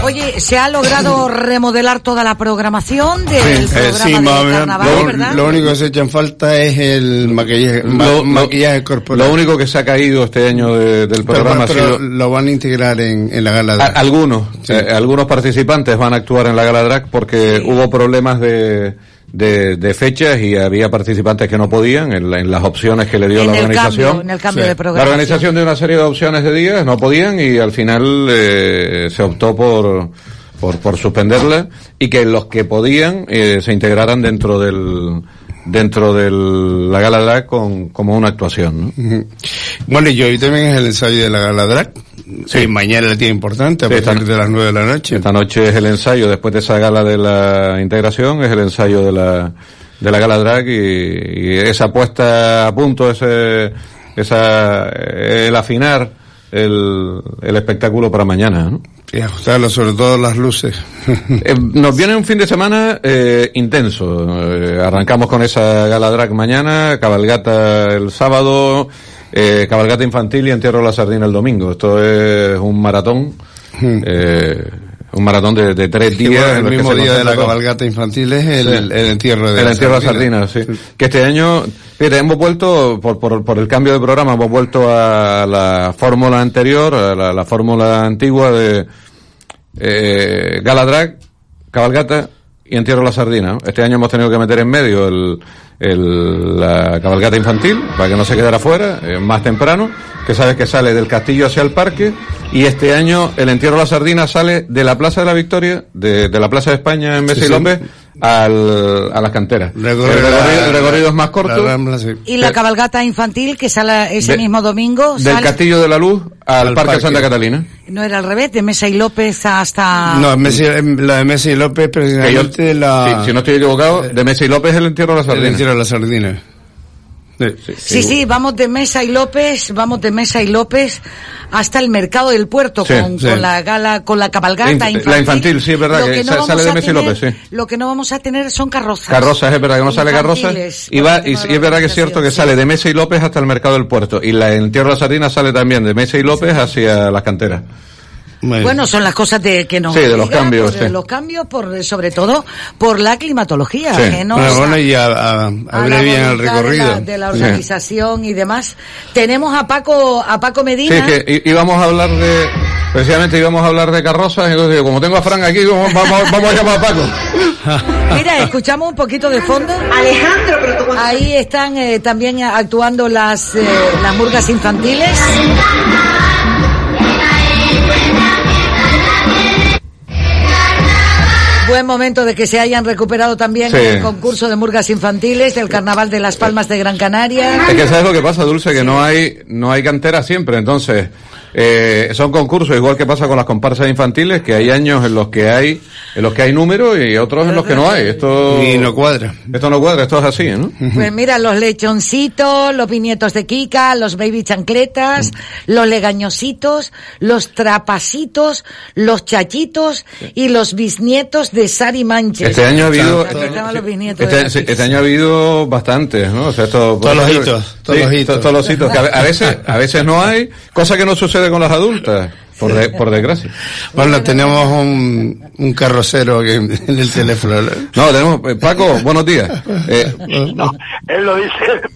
Oye, ¿se ha logrado remodelar toda la programación del programa del carnaval, lo, verdad? Lo único que se echa en falta es el maquillaje, maquillaje corporal. Lo único que se ha caído este año del programa pero, lo van a integrar en, la gala drag. algunos, eh, algunos participantes van a actuar en la gala drag porque hubo problemas de de, de, fechas y había participantes que no podían en, las opciones que le dio la organización. en el cambio de La organización de una serie de opciones de días no podían y al final eh, se optó por, por, por, suspenderla y que los que podían eh, se integraran dentro del dentro de la gala drag con, como una actuación. ¿no? Bueno, y hoy también es el ensayo de la gala drag. Sí, mañana el día importante, a partir de las nueve de la noche. Esta noche es el ensayo, después de esa gala de la integración, es el ensayo de la, de la gala drag y, esa puesta a punto, ese, esa, el afinar el, el espectáculo para mañana, ¿no? Y ajustarlo, sobre todo las luces. Eh, nos viene un fin de semana eh, intenso. Eh, arrancamos con esa gala drag mañana, cabalgata el sábado, eh, cabalgata infantil y entierro la sardina el domingo. Esto es un maratón. Hmm. Eh, un maratón de, de tres días. el mismo día de la cabalgata infantil es el, el entierro de el la entierro sardina. la sardina, sí. Que este año, fíjate, hemos vuelto, por, por, por, el cambio de programa, hemos vuelto a la fórmula anterior, a la, la fórmula antigua de eh, Galadrag, cabalgata y entierro la sardina. Este año hemos tenido que meter en medio el, el, la cabalgata infantil para que no se quedara fuera, eh, más temprano, que sabes que sale del castillo hacia el parque, y este año el entierro de la sardina sale de la Plaza de la Victoria, de, de la Plaza de España en Mesa y López, al, a las canteras. el, recorrido, es más corto. Y la cabalgata infantil que sale ese mismo domingo. Del Castillo de la Luz al, Parque, Santa Catalina. No era al revés, de Mesa y López hasta... No, la de Mesa y López precisamente la... si no estoy equivocado, de Mesa y López el entierro de la sardina. El entierro de la sardina. Sí, sí, vamos de Mesa y López, vamos de Mesa y López hasta el mercado del puerto con, la gala, con la cabalgata infantil. La infantil, sí, es verdad, que, sale de Mesa y López, sí. Lo que no vamos a tener son carrozas. Carrozas, es verdad que no sale carrozas. Y, va, y, es verdad que es cierto que sale de Mesa y López hasta el mercado del puerto. Y la entierro de la sardina sale también de Mesa y López hacia las canteras. Bueno, son las cosas de que nos sí, de los cambios, sí. los cambios por sobre todo por la climatología, sí. que bueno, y a, a, el recorrido de la, organización y demás. Tenemos a Paco a Paco Medina. Sí, que íbamos a hablar de precisamente íbamos a hablar de carrozas, entonces como tengo a Fran aquí, vamos, vamos, a llamar a Paco. Mira, escuchamos un poquito de fondo. Alejandro, pero Ahí están eh, también actuando las eh, las murgas infantiles. Buen momento de que se hayan recuperado también el concurso de murgas infantiles del Carnaval de las Palmas de Gran Canaria. Es que sabes lo que pasa, Dulce, que no hay no hay cantera siempre, entonces eh, son concursos igual que pasa con las comparsas infantiles, que hay años en los que hay en los que hay números y otros en los que no hay. Esto y no cuadra. Esto no cuadra, esto es así, ¿no? Pues mira, los lechoncitos, los viñetos de Kika, los baby chancletas, los legañositos, los trapasitos, los chachitos y los bisnietos de Sari Manches. Este año ha habido este, este, año ha habido bastantes, ¿no? O sea, esto, todos los hitos, todos los hitos, todos los hitos que a veces a veces no hay, cosa que no sucede con las adultas. Por, por desgracia. Bueno, tenemos un, un carrocero en, el teléfono. No, tenemos... Eh, Paco, buenos días. Eh, no, él lo dice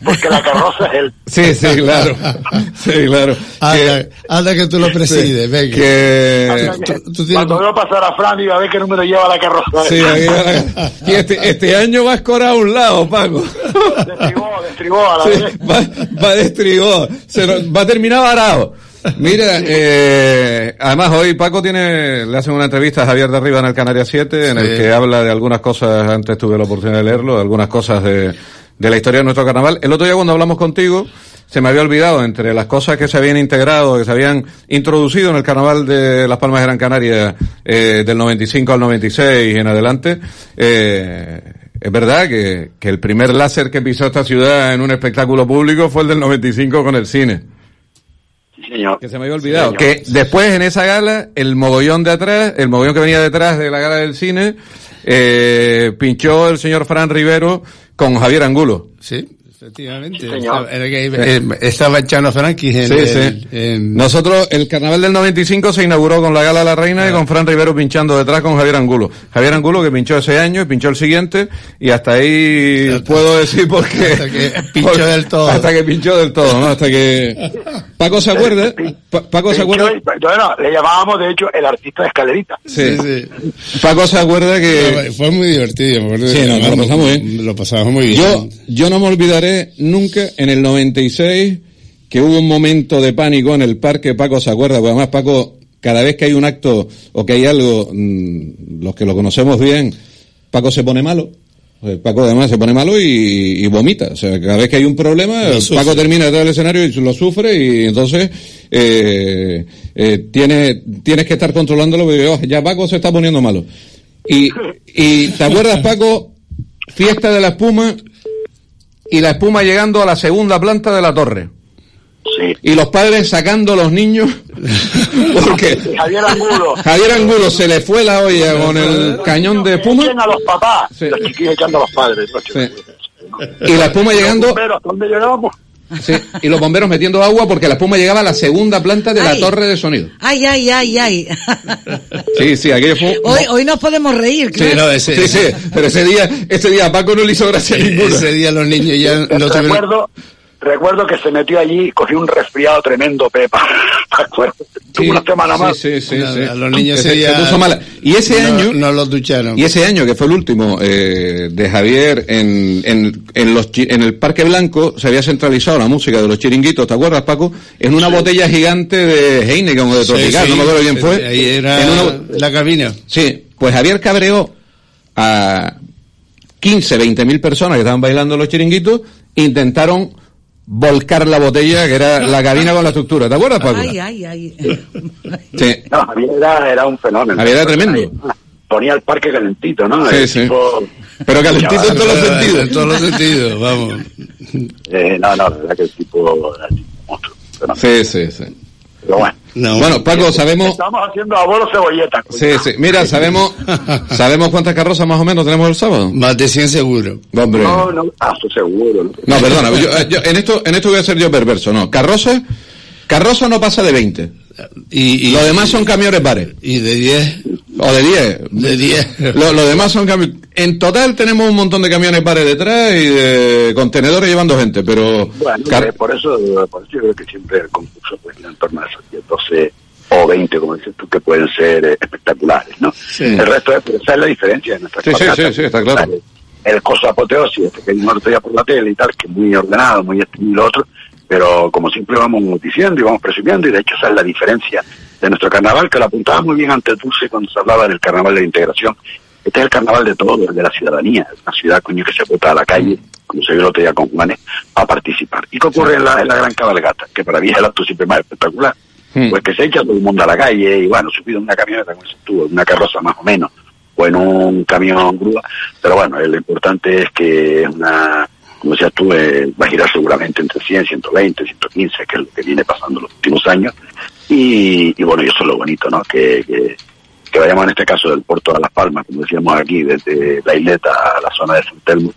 porque la carroza es él. Sí, sí, claro. Sí, claro. Anda que, tú lo presides, venga. Que... Cuando veo pasar a Fran y a ver qué número lleva la carroza. Sí, y este, este año va a escorar a un lado, Paco. Destribó, destribó a la sí, Va, va destribó. Se va a terminar varado. Mira, eh, además hoy Paco tiene, le hacen una entrevista a Javier de Arriba en el Canarias 7, en el que habla de algunas cosas, antes tuve la oportunidad de leerlo, de algunas cosas de, de la historia de nuestro carnaval. El otro día cuando hablamos contigo, se me había olvidado, entre las cosas que se habían integrado, que se habían introducido en el carnaval de Las Palmas de Gran Canaria eh, del 95 al 96 y en adelante, eh, es verdad que, que el primer láser que pisó esta ciudad en un espectáculo público fue el del 95 con el cine. Señor. Que se me había olvidado. que después en esa gala, el mogollón de atrás, el mogollón que venía detrás de la gala del cine, eh, pinchó el señor Fran Rivero con Javier Angulo. Sí. Efectivamente. estaba, eh, estaba Chano Franquis en, sí, sí. En... Nosotros, el carnaval del 95 se inauguró con la Gala La Reina ah. y con Fran Rivero pinchando detrás con Javier Angulo. Javier Angulo que pinchó ese año y pinchó el siguiente y hasta ahí hasta, puedo decir porque... Hasta que pinchó por, del todo. Hasta que pinchó del todo, ¿no? Hasta que... Paco se acuerda... Pa Paco se acuerda... Bueno, le llamábamos de hecho el artista de escalerita. Sí, sí. Paco se acuerda que... Fue muy divertido, me acuerdo. Sí, no, lo pasamos bien. Lo pasamos muy bien. Yo, yo no me olvidaré nunca en el 96 que hubo un momento de pánico en el parque, Paco se acuerda, porque además Paco, cada vez que hay un acto o que hay algo, mmm, los que lo conocemos bien, Paco se pone malo. Paco además se pone malo y, y, vomita. O sea, cada vez que hay un problema, Paco termina detrás del escenario y lo sufre y entonces eh, eh, tiene, tienes que estar controlándolo porque oh, ya Paco se está poniendo malo. Y, y ¿te acuerdas Paco? Fiesta de la espuma, y la espuma llegando a la segunda planta de la torre. Sí. Y los padres sacando a los niños porque Javier Angulo Javier Angulo se le fue la olla con el cañón de espuma a los papás sí. los chiquillos echando a los padres los sí. y la espuma llegando ¿dónde llegamos? Sí, y los bomberos metiendo agua porque la espuma llegaba a la segunda planta de ay. la torre de sonido. Ay, ay, ay, ay. Sí, sí, aquello fue... Hoy, hoy nos podemos reír, claro. Sí, no, ese, sí, sí, pero ese día, ese día a Paco no le hizo gracia ninguna. Ese día los niños ya no tuvieron... Recuerdo, recuerdo que se metió allí, cogió un resfriado tremendo, Pepa. Sí, una semana más. Sí, sí, sí. A, sí. a los niños se, se puso mala. Y ese no, año... No los ducharon. Y ese año, que fue el último, eh, de Javier, en, en, en, los, en el Parque Blanco, se había centralizado la música de los chiringuitos, ¿te acuerdas, Paco? En una sí. botella gigante de Heineken o de Tropical, sí, no me acuerdo quién fue. Ahí era en una... la cabina. Sí, pues Javier cabreó a 15, 20 mil personas que estaban bailando los chiringuitos, intentaron volcar la botella, que era la cabina con la estructura. ¿Te acuerdas, Paco? Ay, ay, ay. Sí. No, Javier era, era un fenómeno. Javier era tremendo. Ponía el parque calentito, ¿no? Sí, el sí. Tipo... Pero calentito en todos los sentidos. En todos los sentidos, vamos. Eh, no, no, la verdad que el tipo era un monstruo. Sí, sí, sí. Pero bueno. No. Bueno, Paco, sabemos. Estamos haciendo abuelo cebolleta. Sí, sí. Mira, sabemos, sabemos cuántas carrozas más o menos tenemos el sábado. Más de 100 seguro. Hombre. No, no, ah, seguro. No, no perdona. Yo, yo, en esto, en esto voy a ser yo perverso. No, carroza, carroza no pasa de 20. Y, y lo demás son camiones bares. Y de 10. O de 10. De 10. Lo, lo, demás son camiones. En total tenemos un montón de camiones bares detrás y de contenedores llevando gente, pero. Bueno, Car por eso, por eso yo creo que siempre el concurso pues en torno a esos 10, 12 o 20, como dices tú, que pueden ser eh, espectaculares, ¿no? Sí. El resto es, pero esa es la diferencia de nuestras sí, sí, sí, sí, está claro. El, el coso apoteosis, este que vimos ya por la tele y tal, que es muy ordenado, muy este y lo otro, pero como siempre vamos diciendo y vamos presumiendo, y de hecho esa es la diferencia de nuestro carnaval, que lo apuntaba muy bien antes Dulce cuando se hablaba del carnaval de la integración. Este es el carnaval de todos, el de la ciudadanía, es una ciudad coño que se vota a la calle, como se vio el otro día con Juanes, a participar. ¿Y qué ocurre en, la, en la gran cabalgata? Que para mí es el acto siempre más espectacular. Hmm. Pues que se echa todo el mundo a la calle y bueno, subido en una camioneta, como estuvo, en una carroza más o menos, o en un camión grúa, pero bueno, lo importante es que es una, como decías tú, eh, va a girar seguramente entre 100, 120, 115, que es lo que viene pasando los últimos años, y, bueno, y eso es lo bonito, ¿no? Que, que, que, vayamos en este caso del puerto a Las Palmas, como decíamos aquí, desde la isleta a la zona de San Telmo,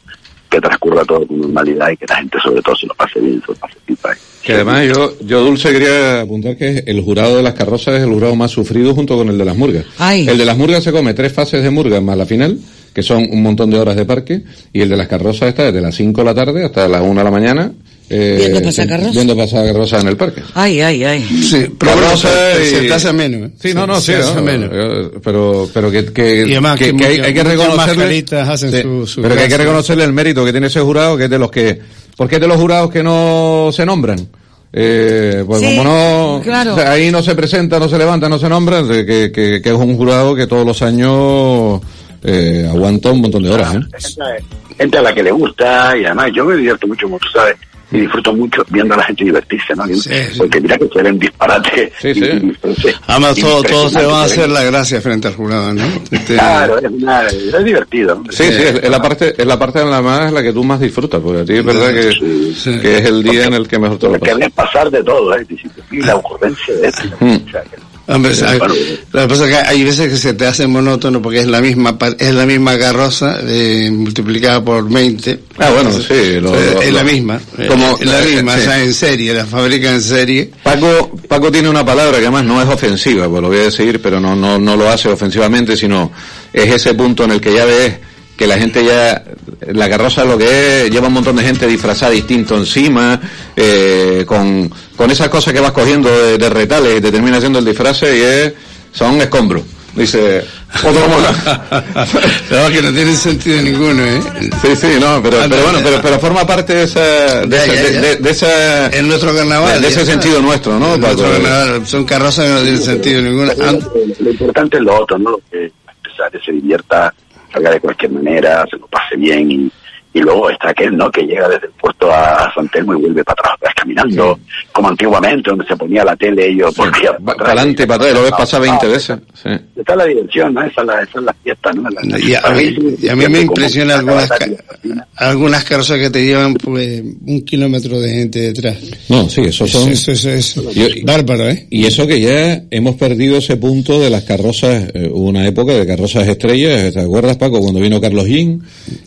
que transcurra todo con normalidad y que la gente sobre todo se lo pase bien, se lo pase pipa. Que además yo, yo Dulce quería apuntar que el jurado de las carrozas es el jurado más sufrido junto con el de las murgas. El de las murgas se come tres fases de murgas más la final, que son un montón de horas de parque, y el de las carrozas está desde las 5 de la tarde hasta las 1 de la mañana. Eh, ¿Viendo pasar carrozas? Viendo pasar carrozas en el parque. Ay, ay, ay. Sí, pero Carrozas se, y- se te hace menos. ¿eh? Sí, no, no, sí, se no, menos. eh, pero, pero que, que, Y además que, que que hay, que reconocerle, hacen sí, su- su pero que hay que reconocerle el mérito que tiene ese jurado, que es de los que, porque es de los jurados que no se nombran. Eh, pues Sí, como no, claro. o sea, ahí no se presenta, no se levanta, no se nombra, que, que, que es un jurado que todos los años eh, aguanta un montón de horas, ¿eh? Gente, gente a la que le gusta y además yo me divierto mucho, como tú sabes, y disfruto mucho viendo a la gente divertirse, ¿no? Porque mira que suelen disparate. Sí, sí. Además, todos todo se van a hacer la gracia frente al jurado, ¿no? Este- Claro, es, una- es divertido. Sí, sí, es, es la parte, es la parte en la más la que tú más disfrutas, porque a ti es verdad que, que es el día en el que mejor te lo Porque pasas. ves pasar de todo, ¿eh? Y la ocurrencia de esto. Mm. O sea, que- Hombre, hay- lo que pasa es que hay veces que se te hace monótono porque es la misma es la misma carroza eh, multiplicada por 20. Ah, bueno, sí, lo- lo- es la misma. eh, como- es la eh, misma, sí. o sea, en serie, la fabrica en serie. Paco, Paco tiene una palabra que además no es ofensiva, pues lo voy a decir, pero no, no, no lo hace ofensivamente, sino es ese punto en el que ya ves que la gente ya, la carroza lo que es, lleva un montón de gente disfrazada distinto encima, eh, con, con esas cosas que vas cogiendo de, de retales y te termina haciendo el disfraz y es, son escombros. Dice, otro mola. No, que no tiene sentido ninguno, ¿eh? Sí, sí, no, pero, pero bueno, pero, pero forma parte de esa, de, Ya, esa- ya, de- ya. de- de esa, En nuestro carnaval. de, de ese ya. sentido nuestro, ¿no? En nuestro carnaval, son carrozas que no tienen sentido ninguno. Pero lo, lo importante es lo otro, ¿no? Lo que la empresaria se divierta, salga de cualquier manera, se lo pase bien y, y luego está aquel, ¿no? Que llega desde el puerto a San Telmo y vuelve para atrás, vez caminando, como antiguamente, donde se ponía la tele y yo volvía para Para adelante y para atrás, lo ves pasar 20 veces. Sí. Esa es la diversión, ¿no? Esa es la, esa es la fiesta, ¿no? La- Y a, mí, sí, y a mí me impresiona algunas, ca- algunas carrozas que te llevan pues un kilómetro de gente detrás. No, sí, eso son... Eso, eso, eso. Yo- Bárbaro, ¿eh? Y eso que ya hemos perdido ese punto de las carrozas, eh, hubo una época de carrozas estrellas, ¿te acuerdas Paco? Cuando vino Carlos Gin,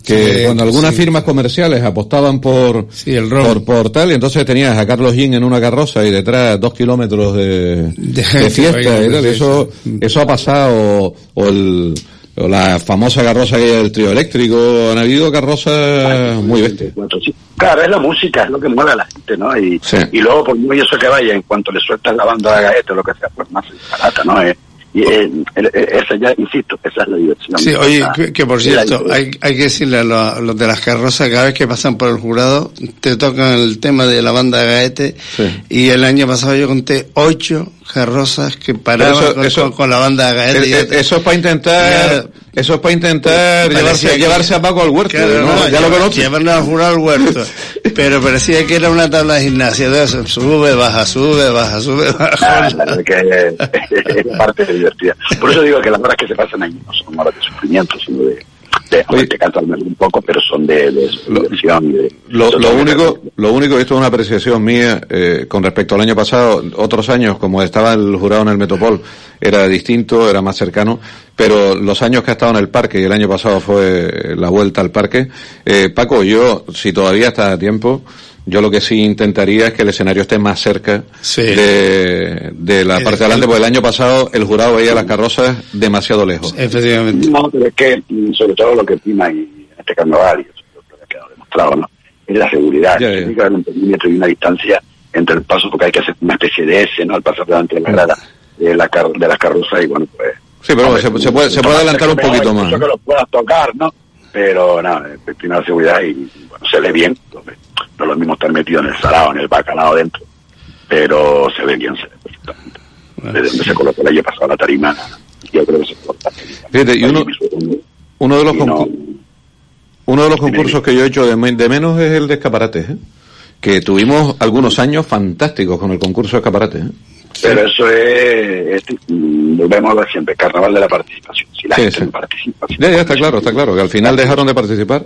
que Sí, cuando algunas firmas comerciales apostaban por, el por, por tal, y entonces tenías a Carlos Gin en una carroza y detrás dos kilómetros de, de, fiesta y tal, eso, eso ha pasado, o el, o la famosa carroza que hay del trío eléctrico, han habido carrozas muy bestias. Claro, es la música, es lo que mueve a la gente, ¿no? Y, y luego, por muy eso que vaya, en cuanto le sueltas la banda de gaeta o lo que sea, pues más barata, ¿no? Eh, y eh, eh, esa ya, insisto, esa es la diversión. Sí, oye, que, que por cierto, hay, hay que decirle a los, a los de las carrozas, cada vez que pasan por el jurado, te tocan el tema de la banda de Gaete, y el año pasado yo conté ocho carrozas que paraban eso- con, eso- con- con la banda. Eh, eh, eso es para intentar, eso es para intentar Parecía llevarse, que- llevarse a Paco al huerto, Claro, ¿no? no, ya lo llevar-. Llevarlo al jurado al huerto. Pero parecía que era una tabla de gimnasia. de eso, Sube, baja, sube, baja, sube, baja. Ah, que es la parte divertida. Por eso digo que las horas que se pasan ahí no son horas de sufrimiento, sino de, de hombre, te un poco, pero son de, de diversión y de... Lo, lo de- único, lo único, esto es una apreciación mía, eh, con respecto al año pasado, otros años, como estaba el jurado en el Metropol, era distinto, era más cercano, pero los años que ha estado en el parque, y el año pasado fue la vuelta al parque, eh, Paco, yo, si todavía está a tiempo, yo lo que sí intentaría es que el escenario esté más cerca de, de la parte de adelante, porque el año pasado el jurado veía las carrozas demasiado lejos. Efectivamente. No, pero es que, mm, sobre todo lo que prima y en este carnaval, y eso creo que ha quedado demostrado, ¿no? Es la seguridad. Tiene que haber un perímetro y una distancia entre el paso, porque hay que hacer una especie de S, ¿no? Al pasar delante de la grada de la, car de la carroza y bueno, pues... Sí, pero bueno, se, se puede, se puede adelantar un poquito más. Incluso que lo puedas tocar, ¿no? Pero nada, eh, primero la seguridad y, bueno, se ve bien. hombre. No es lo mismo estar metido en el salado, en el bacalao dentro, pero se ve bien, se ve perfectamente. Desde donde se colocó el año pasado la tarima, yo creo que se colocó. Fíjate, y uno, uno de los concursos, uno de los concursos que yo he hecho de menos es el de escaparates, ¿eh? que tuvimos algunos años fantásticos con el concurso de escaparates. ¿eh? Pero eso es, es- mm, volvemos a ver siempre, carnaval de la participación. Si la Sí, gente sí. no participa, Ya, ya está claro, está claro, que al final dejaron de participar.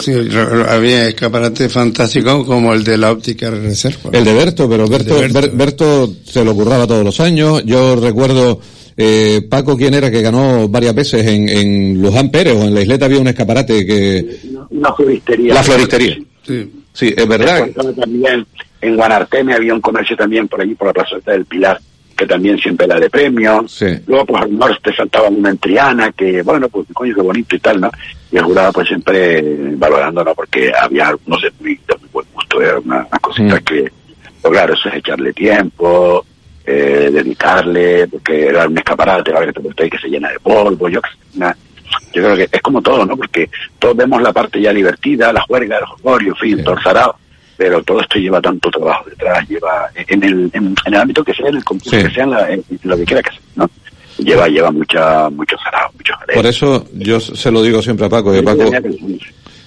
Sí, lo- lo- había escaparates fantásticos como el de la óptica reserva. El de Berto, pero Berto, Berto. Ber- Berto se lo curraba todos los años. Yo recuerdo eh, Paco, quien era que ganó varias veces en, en Luján Pérez o en la isleta había un escaparate que una floristería. La floristería. Sí, sí es verdad. También en Guanarteme había un comercio también por allí, por la plaza del Pilar, que también siempre era de premio. Luego, pues al norte saltaban una entriana, que bueno, pues coño, qué bonito y tal, ¿no? Y el jurado, pues siempre valorando, ¿no? Porque había, no sé, muy, de muy buen gusto, era una, cosita mm. que, pues claro, eso es echarle tiempo, eh, dedicarle, porque era un escaparate, ahora que te ahí que se llena de polvo, yo, yo creo que es como todo, ¿no? Porque todos vemos la parte ya divertida, la juerga, el jolgorio, en fin, sí. torzarado, pero todo esto lleva tanto trabajo detrás, lleva en el, en, el ámbito que sea, en el concurso que sea, en, lo que quiera que sea, ¿no? Lleva, lleva mucha, mucho zarado, mucho Por eso yo se lo digo siempre a Paco, y Paco,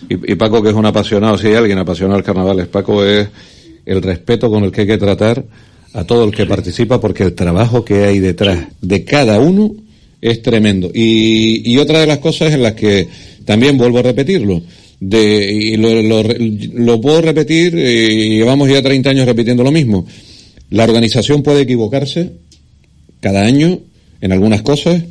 y, y Paco que es un apasionado, si hay alguien apasionado al carnaval, es Paco es el respeto con el que hay que tratar a todo el que participa porque el trabajo que hay detrás de cada uno es tremendo. Y, y otra de las cosas en las que también vuelvo a repetirlo, de, y lo, lo, lo puedo repetir, y llevamos ya 30 años repitiendo lo mismo. La organización puede equivocarse cada año en algunas cosas,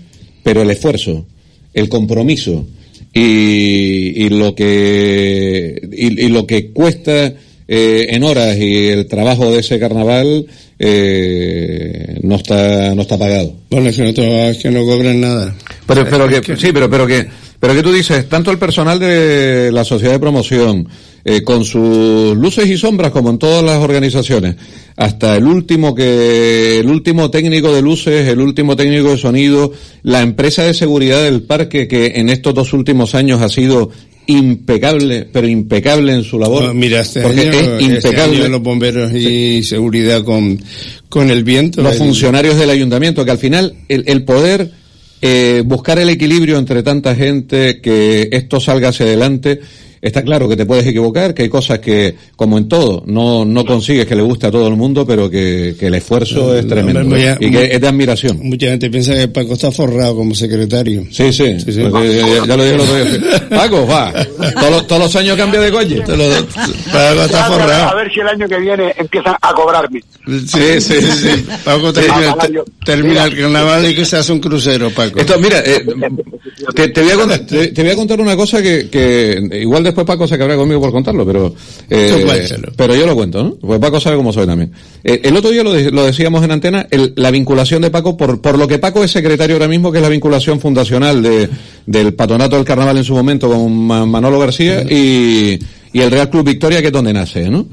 pero el esfuerzo, el compromiso y, y lo que y, y lo que cuesta eh, en horas y el trabajo de ese carnaval eh, no está no está pagado. Bueno, que no, es que no cobran nada. Pero, pero que, sí, pero, pero que, pero que tú dices, tanto el personal de la sociedad de promoción, eh, con sus luces y sombras, como en todas las organizaciones, hasta el último que, el último técnico de luces, el último técnico de sonido, la empresa de seguridad del parque que en estos dos últimos años ha sido impecable, pero impecable en su labor. No, mira, este porque año, es este impecable. Este los bomberos y sí. seguridad con, con el viento. Los el... funcionarios del ayuntamiento, que al final el, el poder eh, buscar el equilibrio entre tanta gente, que esto salga hacia adelante, Está claro que te puedes equivocar, que hay cosas que, como en todo, no, no consigues que le guste a todo el mundo, pero que, que el esfuerzo no, es tremendo no, ya, y que es de admiración. Mucha gente piensa que Paco está forrado como secretario. Sí, sí, sí, sí. Pues, ya, ya, lo dije el otro día. Paco, va, todos los, todos los años cambia de coche. Paco está forrado. A ver si el año que viene empiezan a cobrarme. Sí, sí, sí. Paco termina, termina el carnaval y que se hace un crucero, Paco. Esto, mira, eh, te, te, voy a contar, te, te, voy a contar una cosa que, que igual de después Paco se cabrá conmigo por contarlo, pero eh, pero yo lo cuento, ¿no? Pues Paco sabe cómo soy también. Eh, el otro día lo, de, lo, decíamos en antena, el, la vinculación de Paco, por, por lo que Paco es secretario ahora mismo, que es la vinculación fundacional de, del patronato del carnaval en su momento con Manolo García y, y el Real Club Victoria, que es donde nace, ¿no?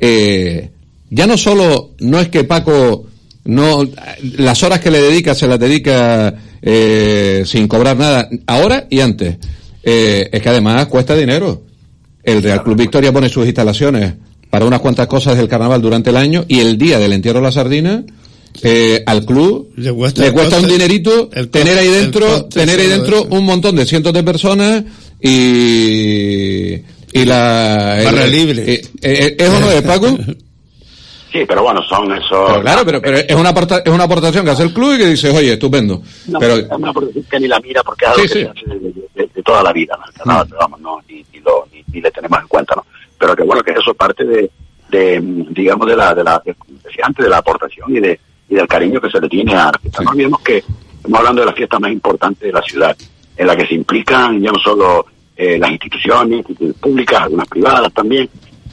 Eh, ya no solo, no es que Paco no las horas que le dedica se las dedica eh, sin cobrar nada ahora y antes eh, es que además cuesta dinero el Real Club Victoria pone sus instalaciones para unas cuantas cosas del carnaval durante el año y el día del entierro de la sardina eh, al club le cuesta, le cuesta un dinerito el tener ahí dentro tener ahí dentro un montón de cientos de personas y y la barra el, libre eh, eh, es uno de Paco Sí, pero bueno, son esos... Pero claro, pero, pero es, una aporta, es una aportación que hace el club y que dice, oye, estupendo. No, pero... Es una aportación que ni la mira porque es algo sí, que sí. se hace de, de, de, toda la vida, ¿no? Mm. vamos, no, ni, ni, lo, ni, ni, le tenemos en cuenta, ¿no? Pero que bueno, que eso es parte de, de digamos, de la, de la, de, decía antes, de la aportación y de y del cariño que se le tiene a artistas. No olvidemos que estamos hablando de la fiesta más importante de la ciudad, en la que se implican ya no solo eh, las instituciones, instituciones públicas, algunas privadas también,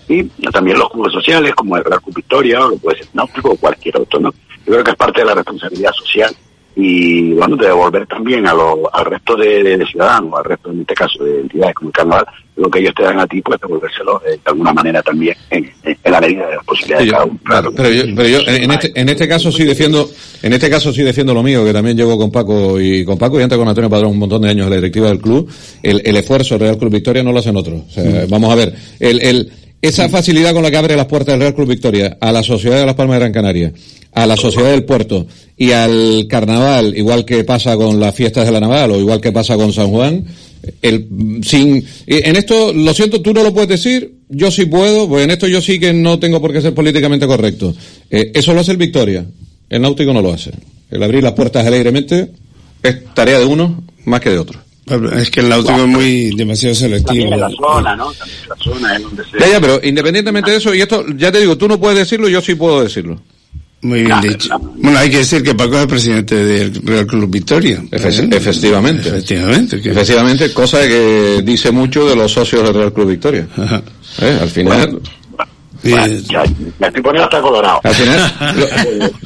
y también los clubes sociales como el Real Club Victoria o lo puede ser Náutico o cualquier otro, ¿no? Yo creo que es parte de la responsabilidad social y bueno, de devolver también a lo, al resto de, de, de, ciudadanos, al resto en este caso de entidades como el Carnaval, lo que ellos te dan a ti, pues devolvérselo eh, de alguna manera también en, en, la medida de las posibilidades sí, de cada uno. Claro, pero yo, pero yo en, este, en este caso sí defiendo, en este caso sí defiendo lo mío, que también llevo con Paco y con Paco y antes con Antonio Padrón un montón de años la directiva del club, el, el esfuerzo Real Club Victoria no lo hacen otros. O sea, mm. vamos a ver, el, el esa facilidad con la que abre las puertas del Real Club Victoria a la Sociedad de Las Palmas de Gran Canaria, a la Sociedad del Puerto y al Carnaval, igual que pasa con las fiestas de la Naval o igual que pasa con San Juan, el, sin, en esto, lo siento, tú no lo puedes decir, yo sí puedo, pues en esto yo sí que no tengo por qué ser políticamente correcto. Eh, eso lo hace el Victoria, el Náutico no lo hace. El abrir las puertas alegremente es tarea de uno más que de otro. Es que el náutico es muy demasiado selectivo. También en la zona, ¿no? También en la zona es donde se... Ya, ya, pero independientemente de eso, y esto, ya te digo, tú no puedes decirlo, yo sí puedo decirlo. Muy bien dicho. Bueno, hay que decir que Paco es presidente del Real Club Victoria. efectivamente. Efectivamente. Efectivamente, cosa que dice mucho de los socios del Real Club Victoria. ¿Eh? Al final... ya, me estoy poniendo hasta colorado. Al final,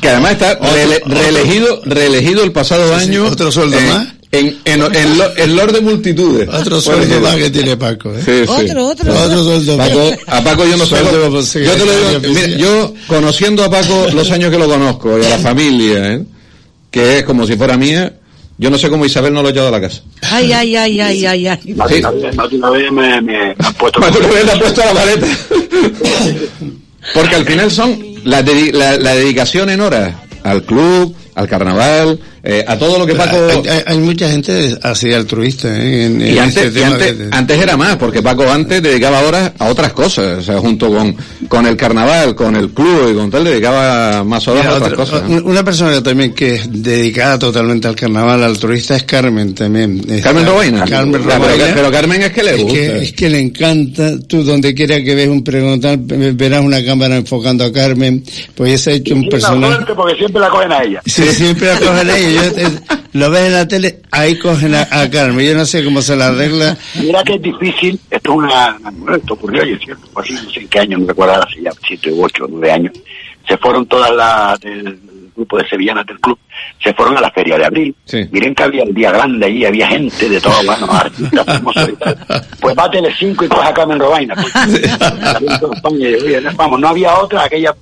que además está reelegido, reelegido el pasado año. ¿Otro sueldo más? En, en, en, en, Lord de Multitudes. Otro sueldo más que tiene Paco. ¿eh? Sí, sí. Otro, otro. Otro sueldo Paco, A Paco yo no sé. Yo te lo digo, mira, yo conociendo a Paco los años que lo conozco y a la familia, ¿eh? que es como si fuera mía, yo no sé cómo Isabel no lo ha llevado a la casa. Ay, ay, ay, ay, ay, ay. Más sí. una vez me, me, han puesto... Vez la maleta. Porque al final son la, la, la dedicación en horas al club, al carnaval, eh, a todo lo que Paco... Hay, mucha gente así altruista ¿eh? en, y, antes, antes, era más, porque Paco antes dedicaba horas a otras cosas, o sea, junto con, con el carnaval, con el club y con tal, dedicaba más horas a otras cosas. Una persona también que es dedicada totalmente al carnaval altruista es Carmen también. Carmen Robaina. Carmen Pero, Carmen es que le gusta. Es que, le encanta, tú donde quiera que ves un preguntar, verás una cámara enfocando a Carmen, pues ese ha hecho un personaje... porque siempre la cogen a ella. Sí, siempre la cogen a ella lo ves en la tele, ahí cogen a, Carmen. Yo no sé cómo se la arregla. Mira que es difícil, esto es una, esto ocurrió ayer, ¿cierto? Así, no sé en qué año, no recuerdo, hace ya 7, 8, 9 años. Se fueron todas las grupo de sevillanas del club, se fueron a la feria de abril. Miren que había el día grande allí, había gente de todos, bueno, artistas famosos y tal. Pues va a Telecinco y coge a Carmen Robaina. Pues. vamos, no había otra, aquella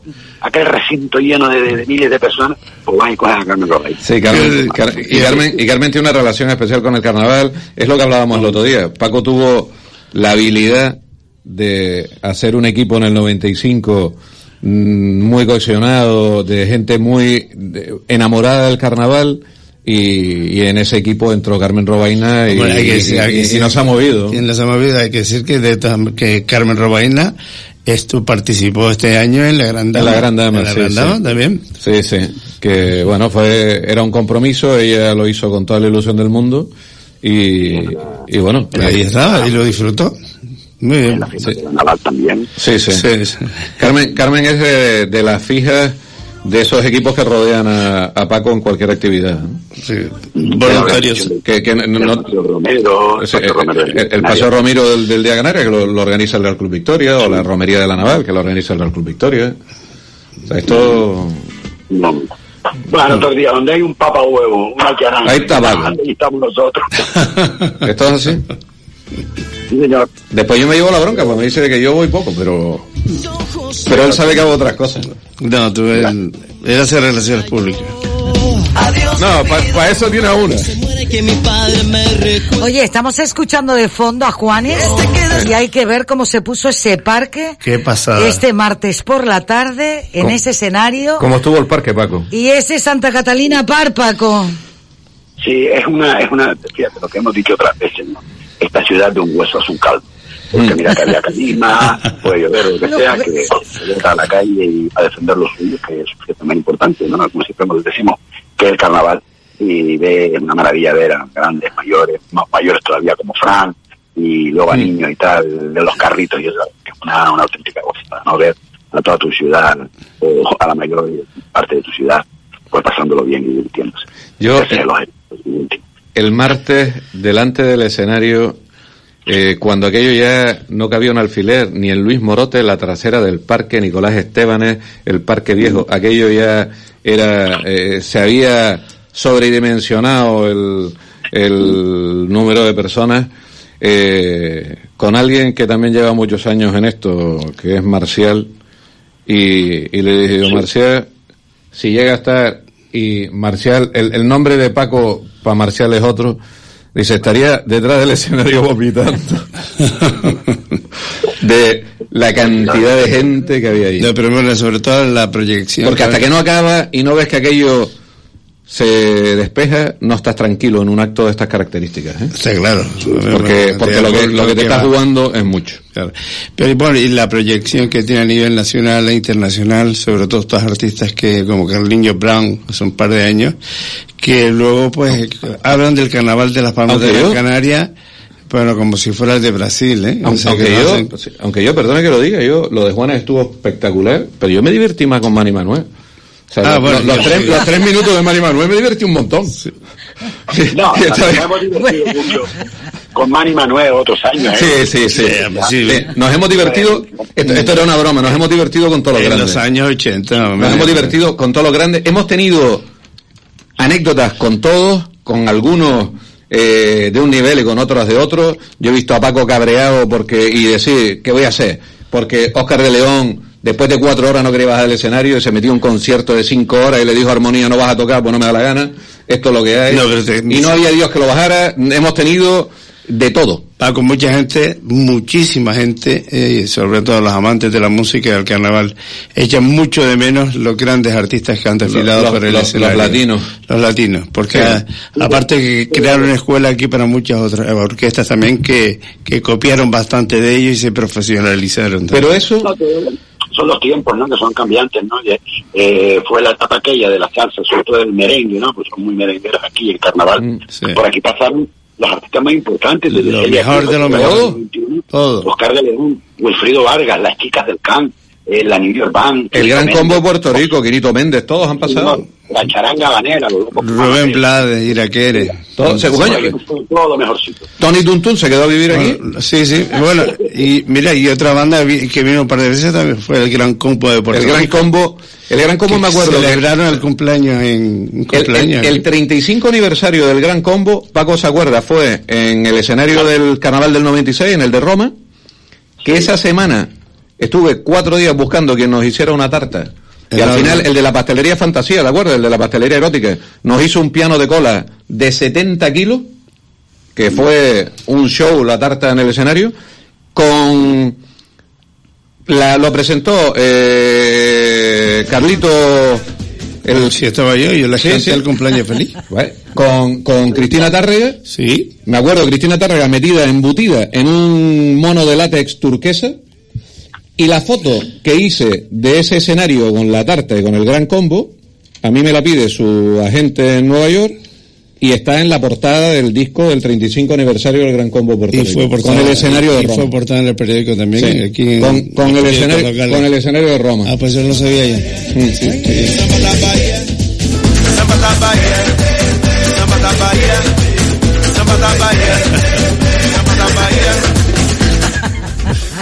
aquel recinto lleno de, miles de personas, pues van y cogen a Carmen Robaina. Sí, Carmen, y, Carmen, y Carmen tiene una relación especial con el carnaval, es lo que hablábamos el otro día. Paco tuvo la habilidad de hacer un equipo en el 95 Mm, muy cohesionado, de gente muy enamorada del carnaval. Y, en ese equipo entró Carmen Robaina y, nos ha movido. Y nos ha movido, hay que decir que, de, que Carmen Robaina esto participó este año en la Gran Dama. En la Gran Dama, la Gran Dama también. Sí, sí. Que bueno, fue, era un compromiso, ella lo hizo con toda la ilusión del mundo. Y, y bueno. Ahí estaba, y lo disfrutó. Muy bien. La fiesta Naval también. Sí, sí. Carmen, Carmen es de, las fijas de esos equipos que rodean a, Paco en cualquier actividad. Sí, voluntarios. Que, que no, Romero, el, Paseo Romero del, Día Canaria, que lo, organiza el Real Club Victoria, o la Romería de la Naval, que lo organiza el Real Club Victoria. O sea, esto... No. Bueno, otro día, donde hay un papa huevo, una charanga, ahí está Ahí estamos nosotros. ¿Esto es así? Después yo me llevo la bronca, pues me dice que yo voy poco, pero. Pero él sabe que hago otras cosas. No, tú él, él hace relaciones públicas. No, para eso tiene una. Oye, estamos escuchando de fondo a Juanes y hay que ver cómo se puso ese parque. Qué pasada. Este martes por la tarde en ese escenario. ¿Cómo estuvo el parque, Paco? Y ese Santa Catalina Par, Paco. Sí, es una, es una, fíjate lo que hemos dicho otras veces, ¿no? Esta ciudad de un hueso es un caldo. Porque mira que había calima, puede llover, lo que sea, que se llega a la calle y a defender los suyos, que es también importante, ¿no? Como siempre decimos, que es el carnaval, y ve una maravilla ver a grandes, mayores, más mayores todavía como Fran, y luego a niños y tal, de los carritos, y es una, una auténtica cosa, ¿no? Ver a toda tu ciudad, o a la mayor parte de tu ciudad, pues pasándolo bien y divirtiéndose. Yo, el martes, delante del escenario, eh, cuando aquello ya no cabía un alfiler, ni en Luis Morote, la trasera del parque Nicolás Estebanes, el parque viejo, aquello ya era, eh, se había sobredimensionado el, el número de personas, eh, con alguien que también lleva muchos años en esto, que es Marcial, y, y le dije, Marcial, si llega a estar y Marcial, el, el nombre de Paco para Marcial es otro, dice, estaría detrás del escenario vomitando. de la cantidad de gente que había ahí. No, pero bueno, sobre todo la proyección. Porque hasta que no acaba y no ves que aquello se despeja, no estás tranquilo en un acto de estas características. ¿eh? Sí, claro. Porque, porque lo que, lo que te estás jugando es mucho. Pero bueno, y la proyección que tiene a nivel nacional e internacional, sobre todo estos artistas que, como Carlinhos Brown, hace un par de años, que luego pues hablan del carnaval de las Palmas de Gran Canaria, bueno, como si fuera el de Brasil, ¿eh? Aunque, yo, aunque yo, perdone que lo diga, yo, lo de Juanes estuvo espectacular, pero yo me divertí más con Manny Manuel. Ah, bueno, los, tres, los, tres, minutos de Mari Manuel me divertí un montón. No, nos hemos divertido mucho con Mani Manuel otros años. ¿eh? Sí, sí, sí, sí, Nos hemos divertido, esto, esto, era una broma, nos hemos divertido con todos los grandes. En los años 80. Nos hemos divertido con todos los grandes. Hemos tenido anécdotas con todos, con algunos eh, de un nivel y con otros de otro. Yo he visto a Paco cabreado porque y decir, ¿qué voy a hacer? Porque Oscar de León, después de cuatro horas no quería bajar del escenario y se metió un concierto de cinco horas y le dijo a Armonía, no vas a tocar, pues no me da la gana. Esto es lo que hay. y no había Dios que lo bajara. Hemos tenido de todo. Paco, mucha gente, muchísima gente, eh, sobre todo los amantes de la música y del carnaval, echan mucho de menos los grandes artistas que han desfilado por el los, Los latinos. Los latinos, porque aparte que crearon una escuela aquí para muchas otras orquestas también que, que copiaron bastante de ellos y se profesionalizaron. Pero eso... son los tiempos, ¿no? Que son cambiantes, ¿no? Eh, fue la etapa aquella de la salsa, sobre todo del merengue, ¿no? Pues son muy merengueros aquí en carnaval. Mm, por aquí pasaron los artistas más importantes de lo mejor de lo mejor todo Oscar de León Wilfrido Vargas las chicas del camp eh, la New York Band el Gran Combo de Puerto Rico Quirito Méndez todos han pasado. La charanga banera Rubén Blades Iraquere todo, todo mejorcito. Tony Tuntun se quedó a vivir aquí. Sí sí bueno y mira y otra banda que vino un par de veces también fue el Gran Combo de Puerto el Rico. el Gran Combo el Gran Combo me acuerdo. Celebraron el cumpleaños en cumpleaños. El, 35 aniversario del Gran Combo, Paco se acuerda, fue en el escenario del Carnaval del 96, en el de Roma, que esa semana estuve cuatro días buscando quien nos hiciera una tarta. Y al final, el de la pastelería fantasía, ¿de acuerdo? El de la pastelería erótica, nos hizo un piano de cola de 70 kilos, que fue un show, la tarta en el escenario, con la, lo presentó eh, Carlito. El, si estaba yo, yo le sí, el cumpleaños feliz. con, con Cristina Tárrega. Sí. Me acuerdo, Cristina Tárrega metida, embutida en un mono de látex turquesa. Y la foto que hice de ese escenario con la tarta y con el gran combo, a mí me la pide su agente en Nueva York y está en la portada del disco del 35 aniversario del Gran Combo Puerto Rico. Fue con el escenario de Roma. Y fue portada en el periódico también. Aquí con, el escenario, con el escenario de Roma. Ah, pues yo no sabía yo. Mm. Sí.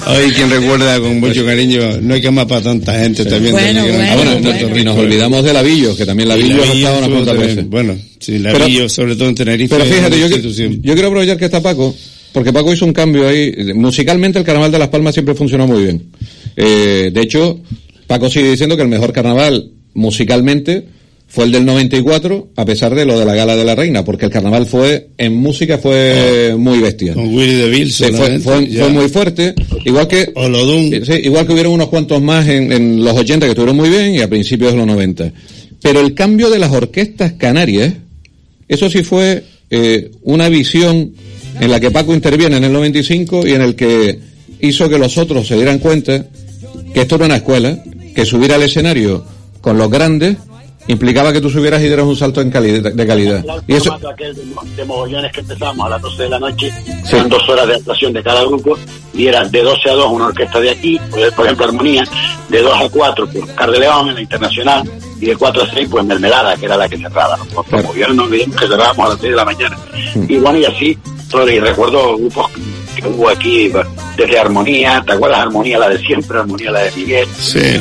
Hoy quien recuerda con mucho cariño, no hay que más para tanta gente también. Bueno, bueno, y nos olvidamos de Lavillo, que también Lavillo ha estado unas cuantas veces. Bueno, sí, Lavillo, sobre todo en Tenerife. Pero fíjate, yo, yo quiero aprovechar que está Paco, porque Paco hizo un cambio ahí. Musicalmente el Carnaval de Las Palmas siempre funcionó muy bien. Eh, de hecho, Paco sigue diciendo que el mejor carnaval musicalmente fue el del 94, a pesar de lo de la Gala de la Reina, porque el carnaval fue, en música fue ah. muy bestia. Con Willy DeVille sí, fue, fue, muy fuerte, igual que, sí, igual que hubieron unos cuantos más en, en, los 80 que estuvieron muy bien y a principios de los 90. Pero el cambio de las orquestas canarias, eso sí fue eh, una visión en la que Paco interviene en el 95 y en el que hizo que los otros se dieran cuenta que esto era una escuela, que subir al escenario con los grandes implicaba que tú subieras y dieras un salto en calidad, de calidad. y eso aquel de, mogollones que empezamos a las 12 de la noche, eran dos horas de actuación de cada grupo y era de 12 a 2 una orquesta de aquí, por ejemplo Armonía, de 2 a 4 pues Car de León en la Internacional y de 4 a 6 pues Mermelada, que era la que cerraba. Los claro. no olvidemos que cerrábamos a las 6 de la mañana. Y bueno, y así, y recuerdo grupos que hubo aquí desde Armonía, ¿te acuerdas Armonía la de siempre, Armonía la de Miguel,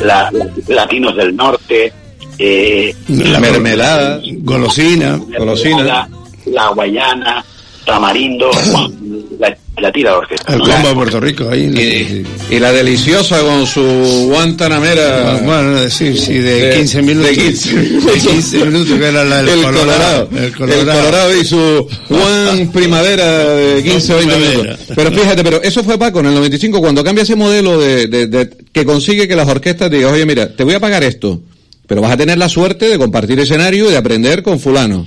la, Latinos del Norte, eh, la mermelada, golosina, golosina, la, guayana, tamarindo, la, la tira orquesta. El combo de Puerto Rico ahí. Y, la deliciosa con su guantanamera. Ah, bueno, sí, sí, de, 15 minutos. De 15, minutos que era la del el Colorado, El Colorado. y su Juan Primavera de 15 o 20 minutos. Pero fíjate, pero eso fue Paco en el 95 cuando cambia ese modelo de, de, de que consigue que las orquestas digan, oye, mira, te voy a pagar esto pero vas a tener la suerte de compartir escenario y de aprender con fulano.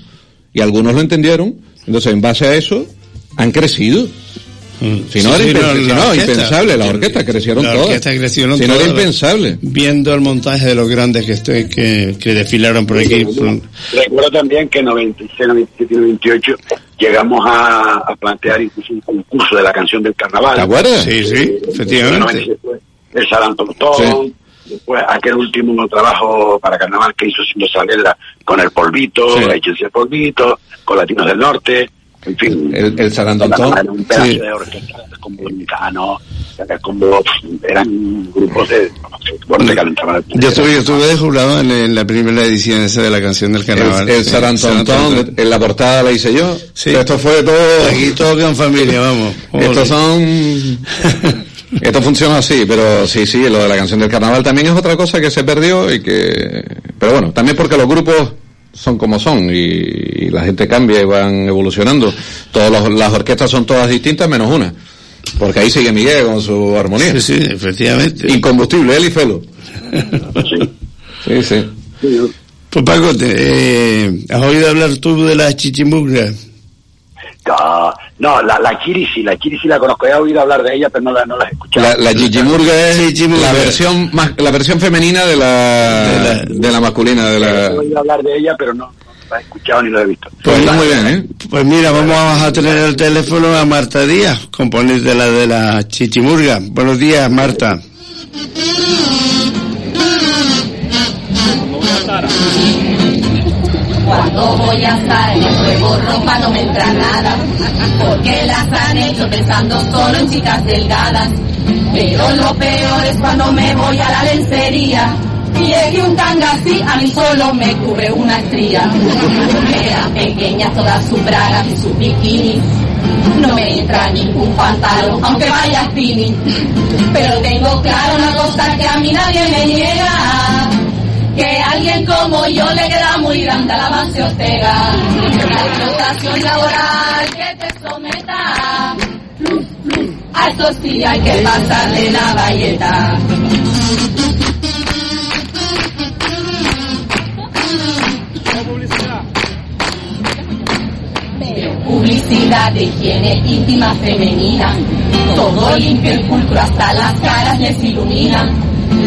Y algunos lo entendieron, entonces en base a eso han crecido. Mm. Si no, era impensable, las orquestas crecieron la todas. crecieron si no era impensable. Viendo el montaje de los grandes que estoy, que, que desfilaron por aquí. Recuerdo también que en 96, 97 y 98 llegamos a, a, plantear incluso un concurso de la canción del carnaval. ¿Te acuerdas? Sí, sí, efectivamente. El Salantón, Después aquel último trabajo para carnaval que hizo Sin Salera con el polvito, sí. Échense el polvito, con Latinos del Norte, en fin. El, el Sarandotón. Un pedazo sí. de orquesta, como eran grupos de bueno, te calentaban el Yo estuve, yo estuve de jurado en, en, la primera edición esa de la canción del carnaval. El, el Sarantontón, en la portada la hice yo. Sí. Esto fue todo. Aquí todo queda en familia, vamos. Estos son. Esto funciona así, pero sí, sí, lo de la canción del carnaval también es otra cosa que se perdió y que. Pero bueno, también porque los grupos son como son y, y la gente cambia y van evolucionando. Todas las orquestas son todas distintas menos una. Porque ahí sigue Miguel con su armonía. Sí, sí, efectivamente. Incombustible, él y Felo. sí, sí. Pues Paco, te, eh, ¿has oído hablar tú de la chichimurga? No, no la, la Chirisi, la Chirisi la conozco, he oído hablar de ella, pero no la, no la he escuchado. La, la chichimurga es chichimurga. la versión más, la versión femenina de la, de la, de la masculina, de la... He oído hablar de ella, pero no, lo he escuchado ni lo he visto. Pues está muy bien, ¿eh? Pues mira, vamos a tener el teléfono a Marta Díaz, componente de la de la Chichimurga. Buenos días, Marta. Cuando voy a estar en ropa no me entra nada, porque las han hecho pensando solo en chicas delgadas. Pero lo peor es cuando me voy a la lencería y es que un tanga así a mí solo me cubre una estría. Era pequeña toda su braga y su bikini. No me entra ningún pantalón, aunque vaya spinning. Pero tengo claro una cosa que a mí nadie me niega. Que alguien como yo le queda muy grande a la base Ortega. La explotación laboral que te someta. A eso sí hay que pasarle la valleta. publicidad de higiene íntima femenina. Todo limpio y pulcro hasta las caras les ilumina.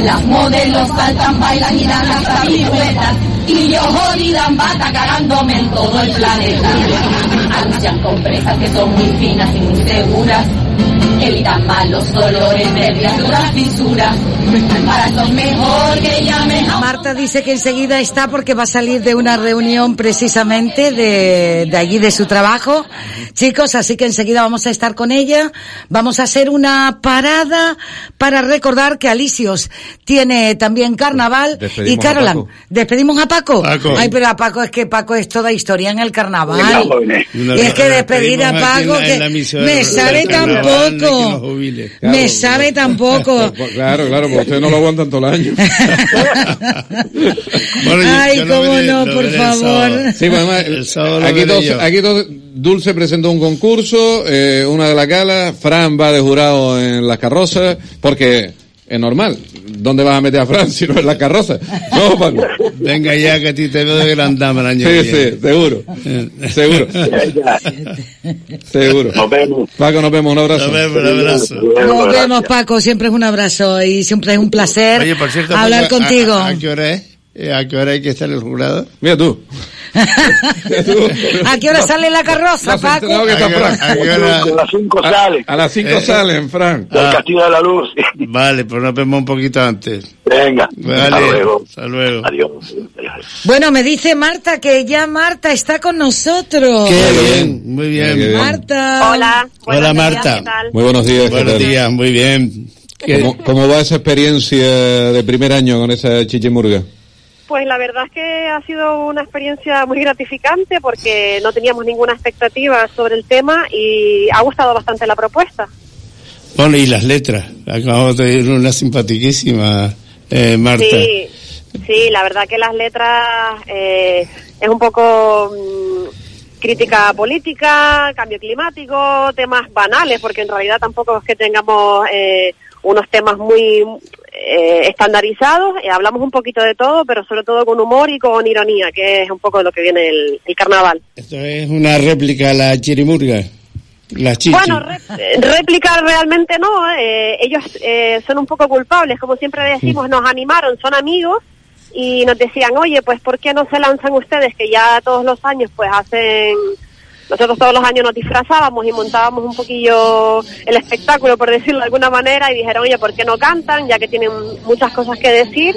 Las modelos saltan, bailan y dan hasta piruetas. Y yo jodida bata cagándome en todo el planeta. Anuncian compresas que son muy finas y muy seguras. Evitan malos dolores, verduras, fisuras. Mejor que a... Marta dice que enseguida está porque va a salir de una reunión precisamente de, de allí de su trabajo. Chicos, así que enseguida vamos a estar con ella. Vamos a hacer una parada para recordar que Alicios tiene también carnaval Despedimos y Carolan. ¿Despedimos a Paco? Paco. Ay, pero a Paco es que Paco es toda historia en el carnaval. Y es que despedir a Paco que me sabe tan poco. Me sabe tan poco. Claro, claro, porque ustedes no lo aguantan todo el año. Ay, cómo no, por favor. Sí, pues, sábado lo aquí, veré aquí dos, Dulce presentó un concurso, eh, una de la gala, Fran va de jurado en las carrozas, porque es normal. ¿Dónde vas a meter a Fran si no en las carrozas? No, Paco. Venga ya, que a ti te veo de gran dama el año Sí, que sí, viene. seguro. Seguro. Seguro. Nos vemos. Paco, nos vemos, un abrazo. Nos vemos, un abrazo. Nos vemos, Paco. Siempre es un abrazo y siempre es un placer Oye, por cierto, hablar Paco, ¿a- contigo. ¿a, a qué hora es? Eh, ¿A qué hora hay que estar el jurado? Mira tú. ¿A qué hora sale la carroza, No, Paco? no, que está ¿A qué hora- a qué hora? A las 5 A, sale. a las 5 Eh. salen, Fran. Del Ah. Castillo de la Luz. Vale, pues nos vemos un poquito antes. Venga. Vale, Hasta luego. Hasta luego. Adiós. Bueno, me dice Marta que ya Marta está con nosotros. Qué bien, muy bien. Qué bien. Marta. Hola. Hola, buenos días, Marta. ¿qué tal? Muy buenos días. ¿qué Buenos tal? días, muy bien. ¿Qué- ¿Cómo, cómo va esa experiencia de primer año con esa chichimurga? Pues la verdad es que ha sido una experiencia muy gratificante porque no teníamos ninguna expectativa sobre el tema y ha gustado bastante la propuesta. Bueno, y las letras. Acabamos de ir una simpatiquísima, eh, Marta. Sí, sí, la verdad que las letras eh, es un poco mm, crítica política, cambio climático, temas banales, porque en realidad tampoco es que tengamos eh, unos temas muy eh, estandarizados. Eh, hablamos un poquito de todo, pero sobre todo con humor y con ironía, que es un poco de lo que viene el, el carnaval. Esto es una réplica a la chirimurga. La chichi. Bueno, re- réplica realmente no. eh, ellos eh, son un poco culpables, como siempre decimos, nos animaron, son amigos y nos decían, oye, pues ¿por qué no se lanzan ustedes que ya todos los años pues hacen nosotros todos los años nos disfrazábamos y montábamos un poquillo el espectáculo, por decirlo de alguna manera, y dijeron, oye, ¿por qué no cantan? Ya que tienen muchas cosas que decir.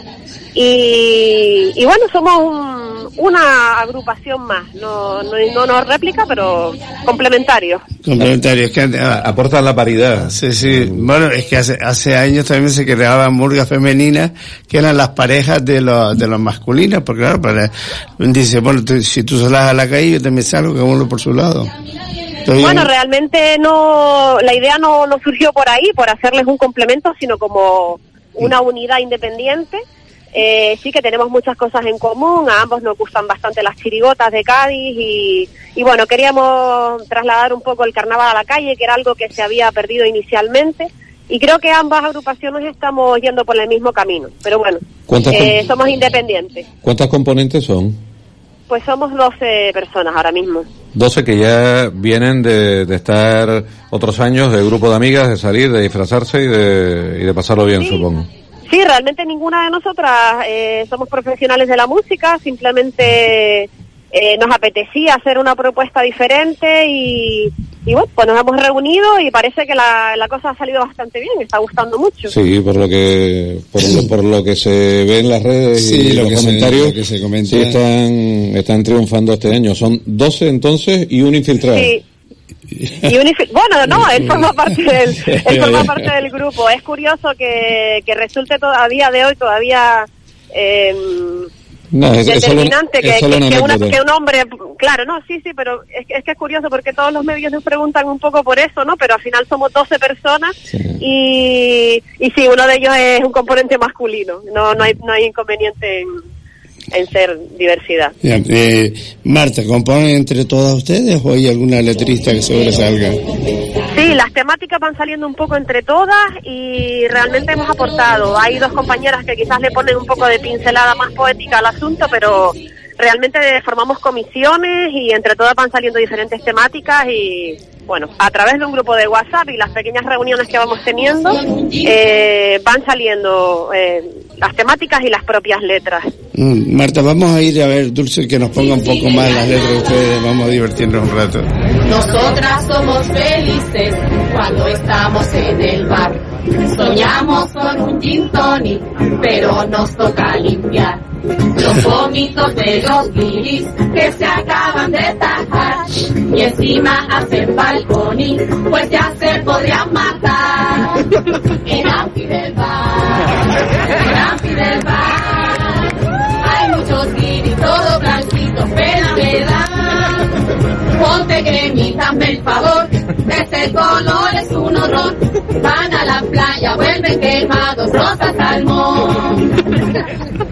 Y, bueno, somos un, una agrupación más, no, no, no nos réplica, pero complementario. Complementario, es que aportan la paridad. Sí, sí. Bueno, es que hace, hace años también se creaban murgas femeninas que eran las parejas de los, de los masculinos, porque claro, para, dice, bueno, si tú salas a la calle, yo también salgo, que uno por su lado. Bueno, realmente no, la idea no, no surgió por ahí, por hacerles un complemento, sino como una unidad independiente. Eh, sí que tenemos muchas cosas en común, a ambos nos gustan bastante las chirigotas de Cádiz y, y bueno, queríamos trasladar un poco el carnaval a la calle, que era algo que se había perdido inicialmente. Y creo que ambas agrupaciones estamos yendo por el mismo camino. Pero bueno, eh, somos independientes. ¿Cuántas componentes son? Pues somos 12 personas ahora mismo. 12 que ya vienen de, de, estar otros años de grupo de amigas, de salir, de disfrazarse y de, y de pasarlo bien, supongo. Sí, realmente ninguna de nosotras eh, somos profesionales de la música, simplemente eh, nos apetecía hacer una propuesta diferente y, y, bueno, pues nos hemos reunido y parece que la, la, cosa ha salido bastante bien, está gustando mucho. Sí, por lo que por lo, por lo que se ve en las redes y los comentarios, que se sí están, están triunfando este año. Son 12 entonces y un infiltrado. Sí. Y bueno, no, él forma parte del, él forma parte del grupo. Es curioso que, que resulte todavía de hoy todavía eh, no, es, determinante que, que, que, un hombre, claro, no, sí, sí, pero es que, es que es curioso porque todos los medios nos preguntan un poco por eso, ¿no? Pero al final somos 12 personas y, y sí, uno de ellos es un componente masculino, no, no, hay, no hay inconveniente en en ser diversidad. Eh, Marta, ¿componen entre todas ustedes o hay alguna letrista que sobresalga? Sí, las temáticas van saliendo un poco entre todas y realmente hemos aportado. Hay dos compañeras que quizás le ponen un poco de pincelada más poética al asunto, pero realmente formamos comisiones y entre todas van saliendo diferentes temáticas y bueno, a través de un grupo de WhatsApp y las pequeñas reuniones que vamos teniendo eh, van saliendo eh, las temáticas y las propias letras. Mm, Marta, vamos a ir a ver Dulce que nos ponga un poco más las letras de ustedes, vamos a divertirnos un rato. Nosotras somos felices cuando estamos en el bar. Soñamos con un gin tonic, pero nos toca limpiar los vómitos de los guiris que se acaban de tajar y encima hacen balconing, pues ya se podrían matar. En Ampi del bar, en Ampi del bar, hay muchos guiris, todo blanquito, pena me da. Ponte cremita, el favor, ese color es un horror. Van a la playa, vuelven quemados, rosa salmón.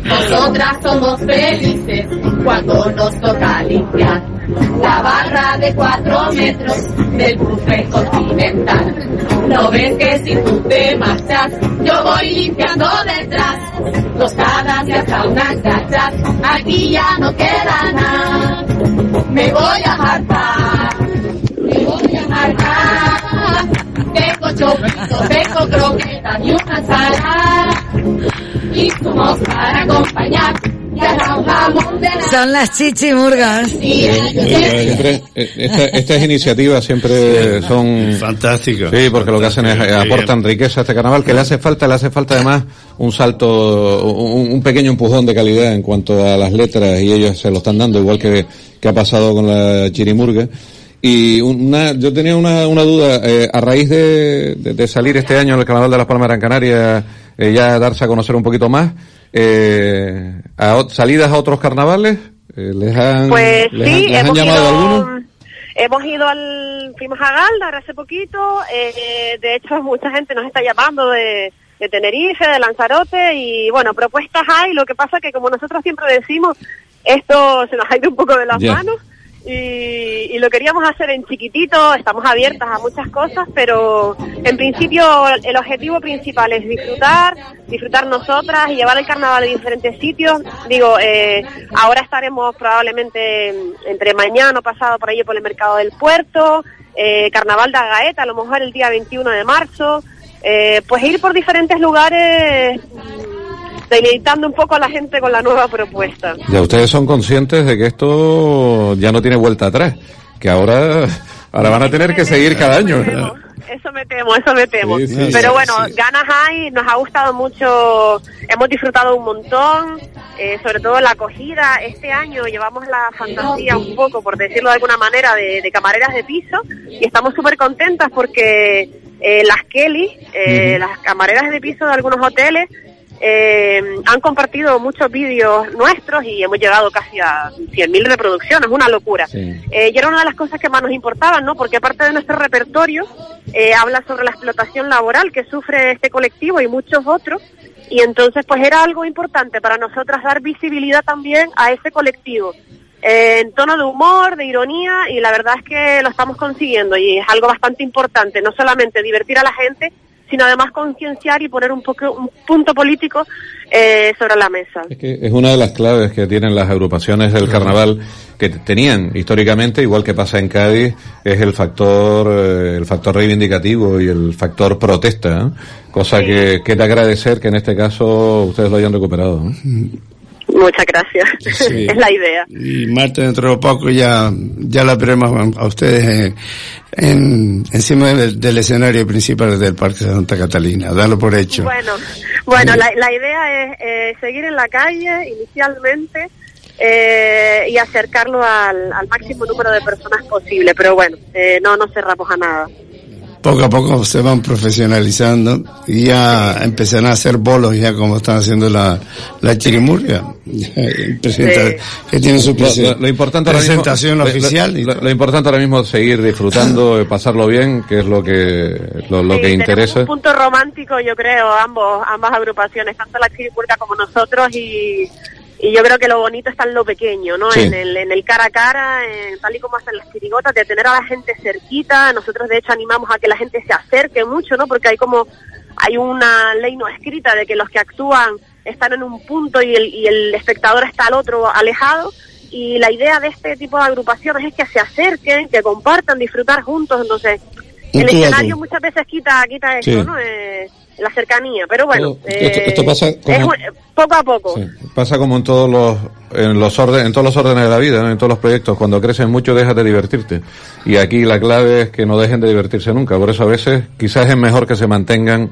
Nosotras somos felices cuando nos toca limpiar la barra de cuatro metros del buffet continental. No ves que si tú te marchas, yo voy limpiando detrás. Tostadas y hasta unas gachas, aquí ya no queda nada. Me voy a hartar, me voy a hartar. Tengo chorizo, tengo croquetas y una ensalada. Y somos para acompañar son las chichimurgas. Siempre, estas iniciativas siempre son fantásticas. Sí, porque lo que hacen es aportan riqueza a este carnaval que le hace falta, le hace falta además un salto, un, pequeño empujón de calidad en cuanto a las letras y ellos se lo están dando igual que, que ha pasado con la chirimurga. Y una, yo tenía una, una duda, eh, a raíz de, de, salir este año en el Carnaval de las Palmas Gran Canaria, eh, ya darse a conocer un poquito más, eh, a, salidas a otros carnavales, eh, ¿les han, pues sí, hemos llamado ido, alguno? Hemos ido al, fuimos a Galdar hace poquito, eh, de hecho mucha gente nos está llamando de, de Tenerife, de Lanzarote y bueno, propuestas hay, lo que pasa que como nosotros siempre decimos, esto se nos ha ido un poco de las manos y, lo queríamos hacer en chiquitito, estamos abiertas a muchas cosas, pero en principio el objetivo principal es disfrutar, disfrutar nosotras y llevar el carnaval a diferentes sitios. Digo, eh, ahora estaremos probablemente entre mañana o pasado por ahí por el mercado del puerto, eh, carnaval de Agaeta, a lo mejor el día 21 de marzo, eh, pues ir por diferentes lugares deleitando un poco a la gente con la nueva propuesta. Ya ustedes son conscientes de que esto ya no tiene vuelta atrás. que ahora, ahora van a tener que seguir cada año. Eso me temo, eso me temo. Pero bueno, ganas hay, nos ha gustado mucho, hemos disfrutado un montón, eh, sobre todo la acogida. Este año llevamos la fantasía un poco, por decirlo de alguna manera, de, camareras de piso y estamos súper contentas porque eh, las Kelly, eh, las camareras de piso de algunos hoteles, eh, han compartido muchos vídeos nuestros y hemos llegado casi a 100.000 reproducciones, una locura. Eh, y era una de las cosas que más nos importaban, ¿no? Porque aparte de nuestro repertorio, eh, habla sobre la explotación laboral que sufre este colectivo y muchos otros. Y entonces, pues era algo importante para nosotras dar visibilidad también a ese colectivo. en tono de humor, de ironía, y la verdad es que lo estamos consiguiendo y es algo bastante importante, no solamente divertir a la gente, sino además concienciar y poner un, poco, un punto político eh, sobre la mesa. Es que es una de las claves que tienen las agrupaciones del carnaval que tenían históricamente, igual que pasa en Cádiz, es el factor eh, el factor reivindicativo y el factor protesta, ¿eh? cosa que, que de agradecer que en este caso ustedes lo hayan recuperado. Muchas gracias. es la idea. Y Marta, dentro de poco ya, ya la veremos a ustedes en, encima del, escenario principal del Parque Santa Catalina. Dalo por hecho. Bueno, bueno la, la idea es eh, seguir en la calle inicialmente. Eh, y acercarlo al, al, máximo número de personas posible, pero bueno, eh, no nos cerramos a nada poco a poco se van profesionalizando y ya empezarán a hacer bolos ya como están haciendo la, la chirimurga. Que tiene su lo, importante presentación oficial lo, importante ahora mismo es seguir disfrutando pasarlo bien que es lo que lo, que interesa. un punto romántico yo creo ambos ambas agrupaciones tanto la chirimurga como nosotros y y yo creo que lo bonito está en lo pequeño, ¿no? En, el, en el cara a cara, tal y como hacen las chirigotas, de tener a la gente cerquita. Nosotros, de hecho, animamos a que la gente se acerque mucho, ¿no? Porque hay como, hay una ley no escrita de que los que actúan están en un punto y el, y el espectador está al otro alejado. Y la idea de este tipo de agrupaciones es que se acerquen, que compartan, disfrutar juntos. Entonces, el escenario muchas veces quita, quita eso, ¿no? Eh, la cercanía, pero bueno, esto, pasa como, poco a poco. pasa como en todos los en los órdenes, en todos los órdenes de la vida, en todos los proyectos. Cuando creces mucho dejas de divertirte y aquí la clave es que no dejen de divertirse nunca. Por eso a veces quizás es mejor que se mantengan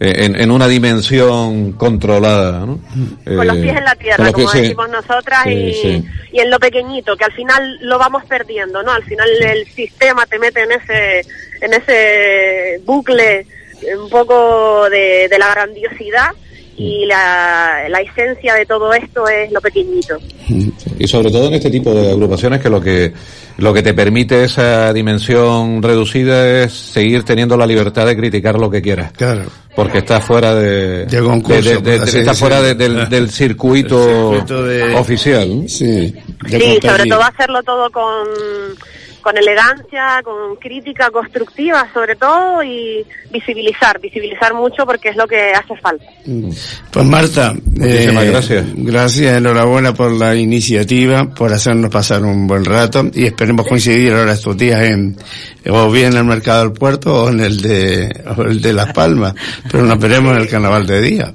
eh, en, en, una dimensión controlada, ¿no? Con los pies en la tierra, como decimos nosotras, y, y, en lo pequeñito, que al final lo vamos perdiendo, ¿no? Al final el sistema te mete en ese, en ese bucle un poco de, la grandiosidad y la, la, esencia de todo esto es lo pequeñito. Y sobre todo en este tipo de agrupaciones que lo que lo que te permite esa dimensión reducida es seguir teniendo la libertad de criticar lo que quieras. Claro. Porque está fuera de, está fuera del, circuito, oficial. Sí, sí sobre todo hacerlo todo con con elegancia, con crítica constructiva sobre todo y visibilizar, visibilizar mucho porque es lo que hace falta. Mm. Pues Marta, muchísimas eh, gracias. Gracias, enhorabuena por la iniciativa, por hacernos pasar un buen rato y esperemos coincidir ahora estos días en, o bien en el mercado del puerto o en el de, o el de Las Palmas, pero nos veremos en el carnaval de día.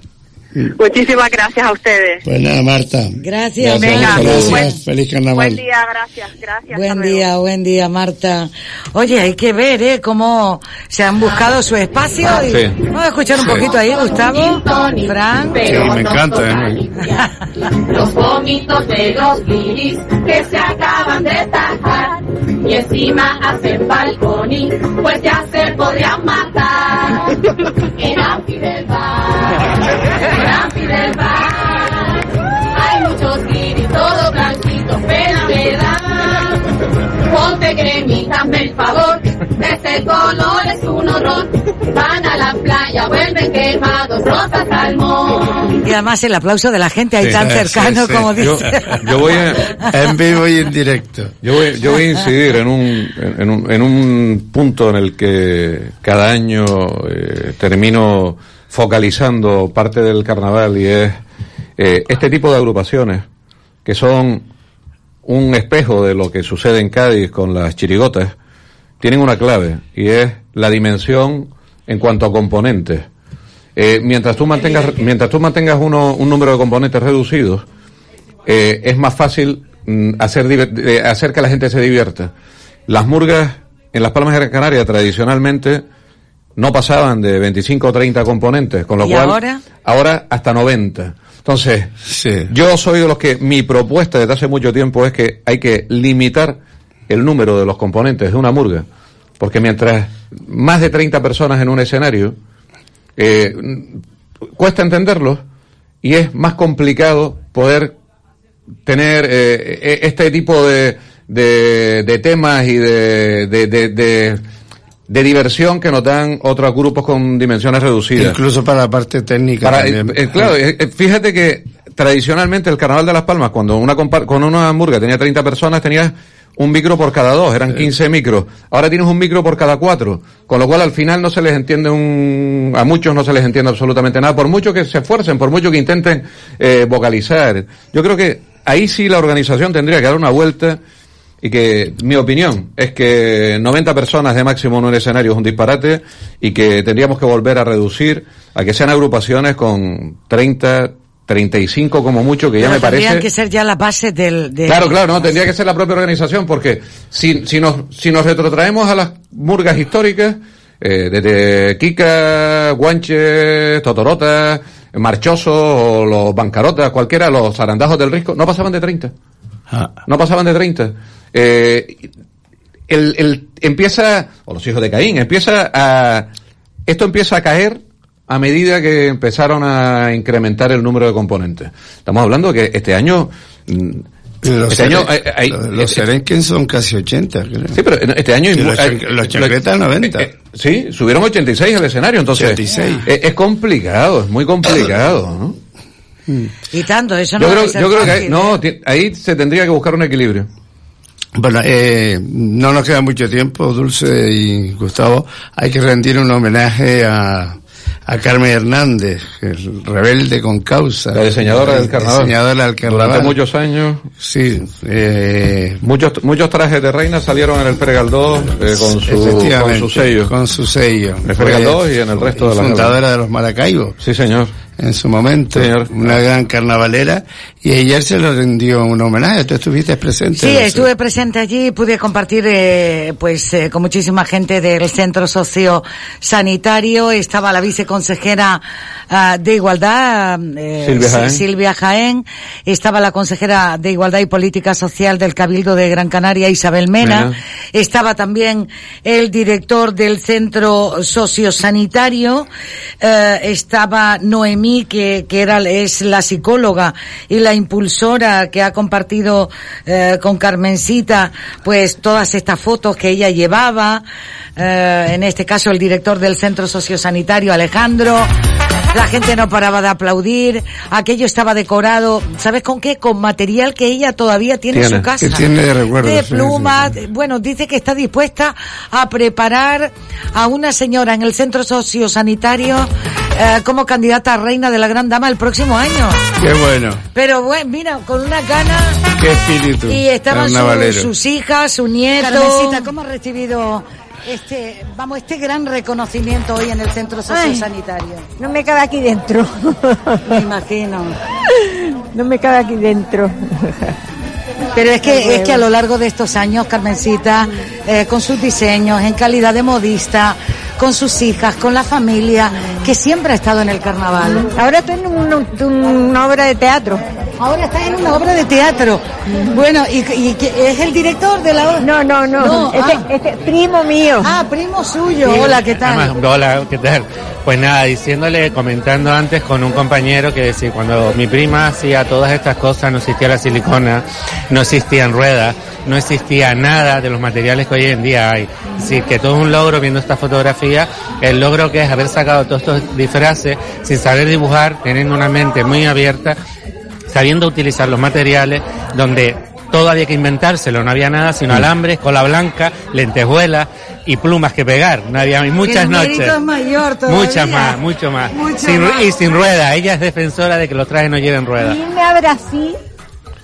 Muchísimas gracias a ustedes. Pues nada, Marta. Gracias, Venga, gracias. Feliz carnaval. Buen día, gracias, gracias. Buen día, buen día, Marta. Oye, hay que ver, ¿eh? Cómo se han buscado su espacio. Y... Sí. Vamos a escuchar un poquito ahí, Gustavo, Fran. Sí, me encanta. ¿eh? Los vómitos de los guiris que se acaban de tajar y encima hacen balconing, pues ya se playa, vuelven quemados, rosa salmón. Y además el aplauso de la gente ahí tan cercano como dice. Yo, voy a, en vivo y en directo. Yo voy, yo voy a incidir en un, en un, en un punto en el que cada año eh, termino focalizando parte del carnaval y es eh, este tipo de agrupaciones que son un espejo de lo que sucede en Cádiz con las chirigotas, tienen una clave y es la dimensión en cuanto a componentes. Eh, mientras tú mantengas, mientras tú mantengas uno, un número de componentes reducidos, eh, es más fácil mm, hacer, hacer que la gente se divierta. las murgas en las Palmas de Gran Canaria tradicionalmente no pasaban de 25 o 30 componentes, con lo ¿Y cual ahora? ahora hasta 90. Entonces, yo soy de los que mi propuesta desde hace mucho tiempo es que hay que limitar el número de los componentes de una murga, porque mientras más de 30 personas en un escenario, eh, cuesta entenderlo y es más complicado poder tener eh, eh, este tipo de, de, de temas y de, de, de, diversión que nos dan otros grupos con dimensiones reducidas. Incluso para la parte técnica. Para- eh, claro, eh, fíjate que tradicionalmente el Carnaval de Las Palmas, cuando una con una hamburga tenía 30 personas, tenías un micro por cada dos, eran 15 micros. Ahora tienes un micro por cada cuatro, con lo cual al final no se les entiende un, a muchos no se les entiende absolutamente nada, por mucho que se esfuercen, por mucho que intenten eh, vocalizar. Yo creo que ahí sí la organización tendría que dar una vuelta y que mi opinión es que 90 personas de máximo en un escenario es un disparate y que tendríamos que volver a reducir a que sean agrupaciones con 30, 35 como mucho, que ya Pero me parece... Tendrían que ser ya la base del... del- Claro, claro, no, tendría que ser la propia organización, porque si, si, nos, si nos retrotraemos a las murgas históricas, eh, desde Kika, Guanche, Totorota, Marchoso, o los Bancarotas, cualquiera, los Arandajos del Risco, no pasaban de 30. No pasaban de 30. Eh, el, el, empieza, o los hijos de Caín, empieza a, esto empieza a caer a medida que empezaron a incrementar el número de componentes. Estamos hablando que este año, mm, Los, este año, hay- hay- los, los Serenken son casi 80, creo. Sí, pero este año... Y los, hay- los chancletas 90. eh, eh, sí, subieron 86 al escenario, entonces... 86. Es, es complicado, es muy complicado, ¿no? Y tanto, eso no Yo va creo, a ser yo creo que fácil, ahí, no, ¿eh? ahí se tendría que buscar un equilibrio. Bueno, eh, no nos queda mucho tiempo, Dulce y Gustavo. Hay que rendir un homenaje a, a Carmen Hernández, el rebelde con causa. La diseñadora del carnaval. Diseñadora del carnaval. Durante muchos años. Sí. Eh, muchos, muchos trajes de reina salieron en el Pere Galdós eh, con, su, con su sello. Con su sello. En el Pere Galdós y en el resto de la Fundadora de los Maracaibos. Sí, señor. En su momento. Una gran carnavalera. Y ayer se le rindió un homenaje. Tú estuviste presente. Sí, estuve presente allí y pude compartir eh, pues eh, con muchísima gente del centro sociosanitario. Estaba la viceconsejera ah, de Igualdad, eh, Silvia Si- Jaén. Silvia Jaén. Estaba la consejera de Igualdad y Política Social del Cabildo de Gran Canaria, Isabel Mena. Mena. Estaba también el director del centro sociosanitario. eh, estaba Noemí, que, que era, es la psicóloga y la impulsora que ha compartido eh, con Carmencita, pues todas estas fotos que ella llevaba. eh, en este caso el director del centro sociosanitario, Alejandro. La gente no paraba de aplaudir. Aquello estaba decorado, ¿sabes con qué? Con material que ella todavía tiene, en su casa. que tiene de recuerdo, De sí, sí, plumas. Bueno, dice que está dispuesta a preparar a una señora en el centro sociosanitario eh, como candidata a reina de la gran dama el próximo año. Qué bueno. Pero bueno, mira, con una gana. Qué espíritu. Y estaban su- sus hijas, su nieto. Carmencita, ¿cómo has recibido este, vamos, este gran reconocimiento hoy en el centro sociosanitario? No me cabe aquí dentro. Me imagino. No me cabe aquí dentro. Pero es que, es que a lo largo de estos años, Carmencita, eh, con sus diseños, en calidad de modista, con sus hijas, con la familia, que siempre ha estado en el carnaval. Ahora estoy en un- una obra de teatro. Ahora está en una obra de teatro. Bueno, ¿y, y que- es el director de la obra? No, no, no. Este- ah. este primo mío. Ah, primo suyo. Sí. Hola, ¿qué tal? Además, hola, ¿qué tal? Pues nada, diciéndole, comentando antes con un compañero que decía, cuando mi prima hacía todas estas cosas, no existía la silicona, no existían ruedas, no existía nada de los materiales que hoy en día hay. Así que todo es un logro viendo esta fotografía, el logro que es haber sacado todos estos disfraces sin saber dibujar, teniendo una mente muy abierta, sabiendo utilizar los materiales, donde todo había que inventárselo, no había nada sino alambres, cola blanca, lentejuelas y plumas que pegar. No había y muchas El noches. es mayor todavía. Muchas más, mucho más. Mucho Sin- más. Y sin rueda. Ella es defensora de que los trajes no lleven rueda. Irme a Brasil.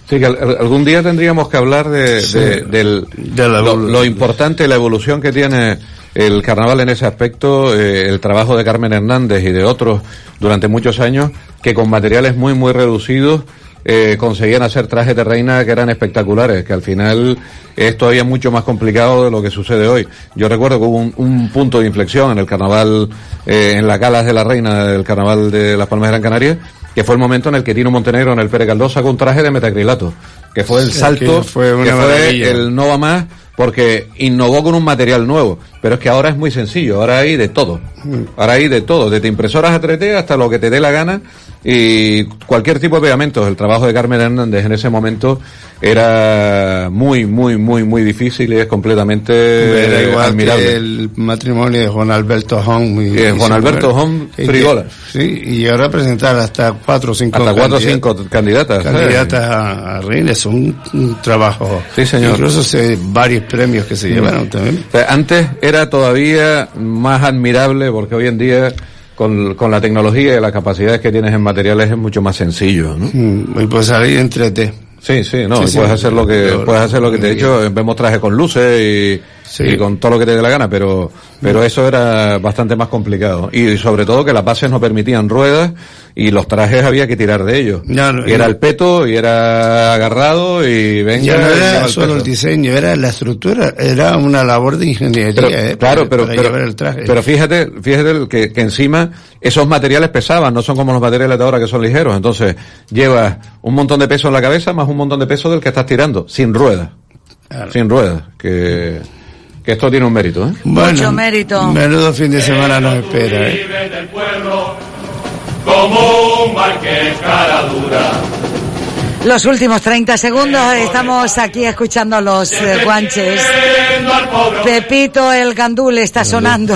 Sí, que al- al- algún día tendríamos que hablar de, de- del, lo, lo importante, la evolución que tiene el carnaval en ese aspecto, eh, el trabajo de Carmen Hernández y de otros durante muchos años, que con materiales muy, muy reducidos eh, conseguían hacer trajes de reina que eran espectaculares, que al final es todavía mucho más complicado de lo que sucede hoy. Yo recuerdo que hubo un, punto de inflexión en el carnaval, eh, en las galas de la reina del carnaval de Las Palmas de Gran Canaria, que fue el momento en el que Tino Montenegro en el Pérez Galdós sacó un traje de metacrilato, que fue el salto, fue, que fue el no va más, porque innovó con un material nuevo. Pero es que ahora es muy sencillo, ahora hay de todo. Mm. Ahora hay de todo, desde impresoras a 3D hasta lo que te dé la gana y cualquier tipo de pegamentos. El trabajo de Carmen Hernández en ese momento era muy, muy, muy, muy difícil y es completamente era igual admirable. el matrimonio de Juan Alberto Hong. Muy, Juan Alberto Hong Frigola. Sí, y ahora presentar hasta cuatro o cinco Hasta cuatro o cinco candidatas. Candidatas a, a es un, trabajo. Sí, señor. Incluso se, varios premios que se llevaron también. Antes era todavía más admirable porque hoy en día con, con, la tecnología y las capacidades que tienes en materiales es mucho más sencillo, ¿no? Mm, y pues salir entre t Sí, sí, no, puedes hacer lo que, puedes hacer lo que te he dicho, vemos trajes con luces y, y con todo lo que te dé la gana, pero, pero eso era bastante más complicado. Y sobre todo que las bases no permitían ruedas y los trajes había que tirar de ellos. y era el peto y era agarrado y venga. Ya no era solo el diseño, era la estructura, era una labor de ingeniería. ¿eh? claro, pero, pero, fíjate, fíjate que, que encima esos materiales pesaban, no son como los materiales de ahora que son ligeros. Entonces llevas un montón de peso en la cabeza más un montón de peso del que estás tirando, sin ruedas. Sin ruedas, que que esto tiene un mérito, ¿eh? Mucho mérito. Menudo fin de semana nos espera, ¿eh? Como un marqués cara dura. Los últimos 30 segundos estamos aquí escuchando a los eh, guanches. Pepito el gandul está sonando.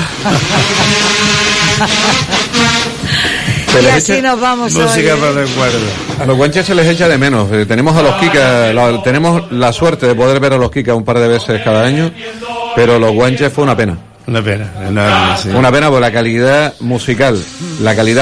y así nos vamos Música para recuerdo. A los guanches se les echa de menos. Eh, tenemos a los Kika, tenemos la suerte de poder ver a los Kika un par de veces cada año, pero los guanches fue una pena. Una pena, Una pena por la calidad musical, la calidad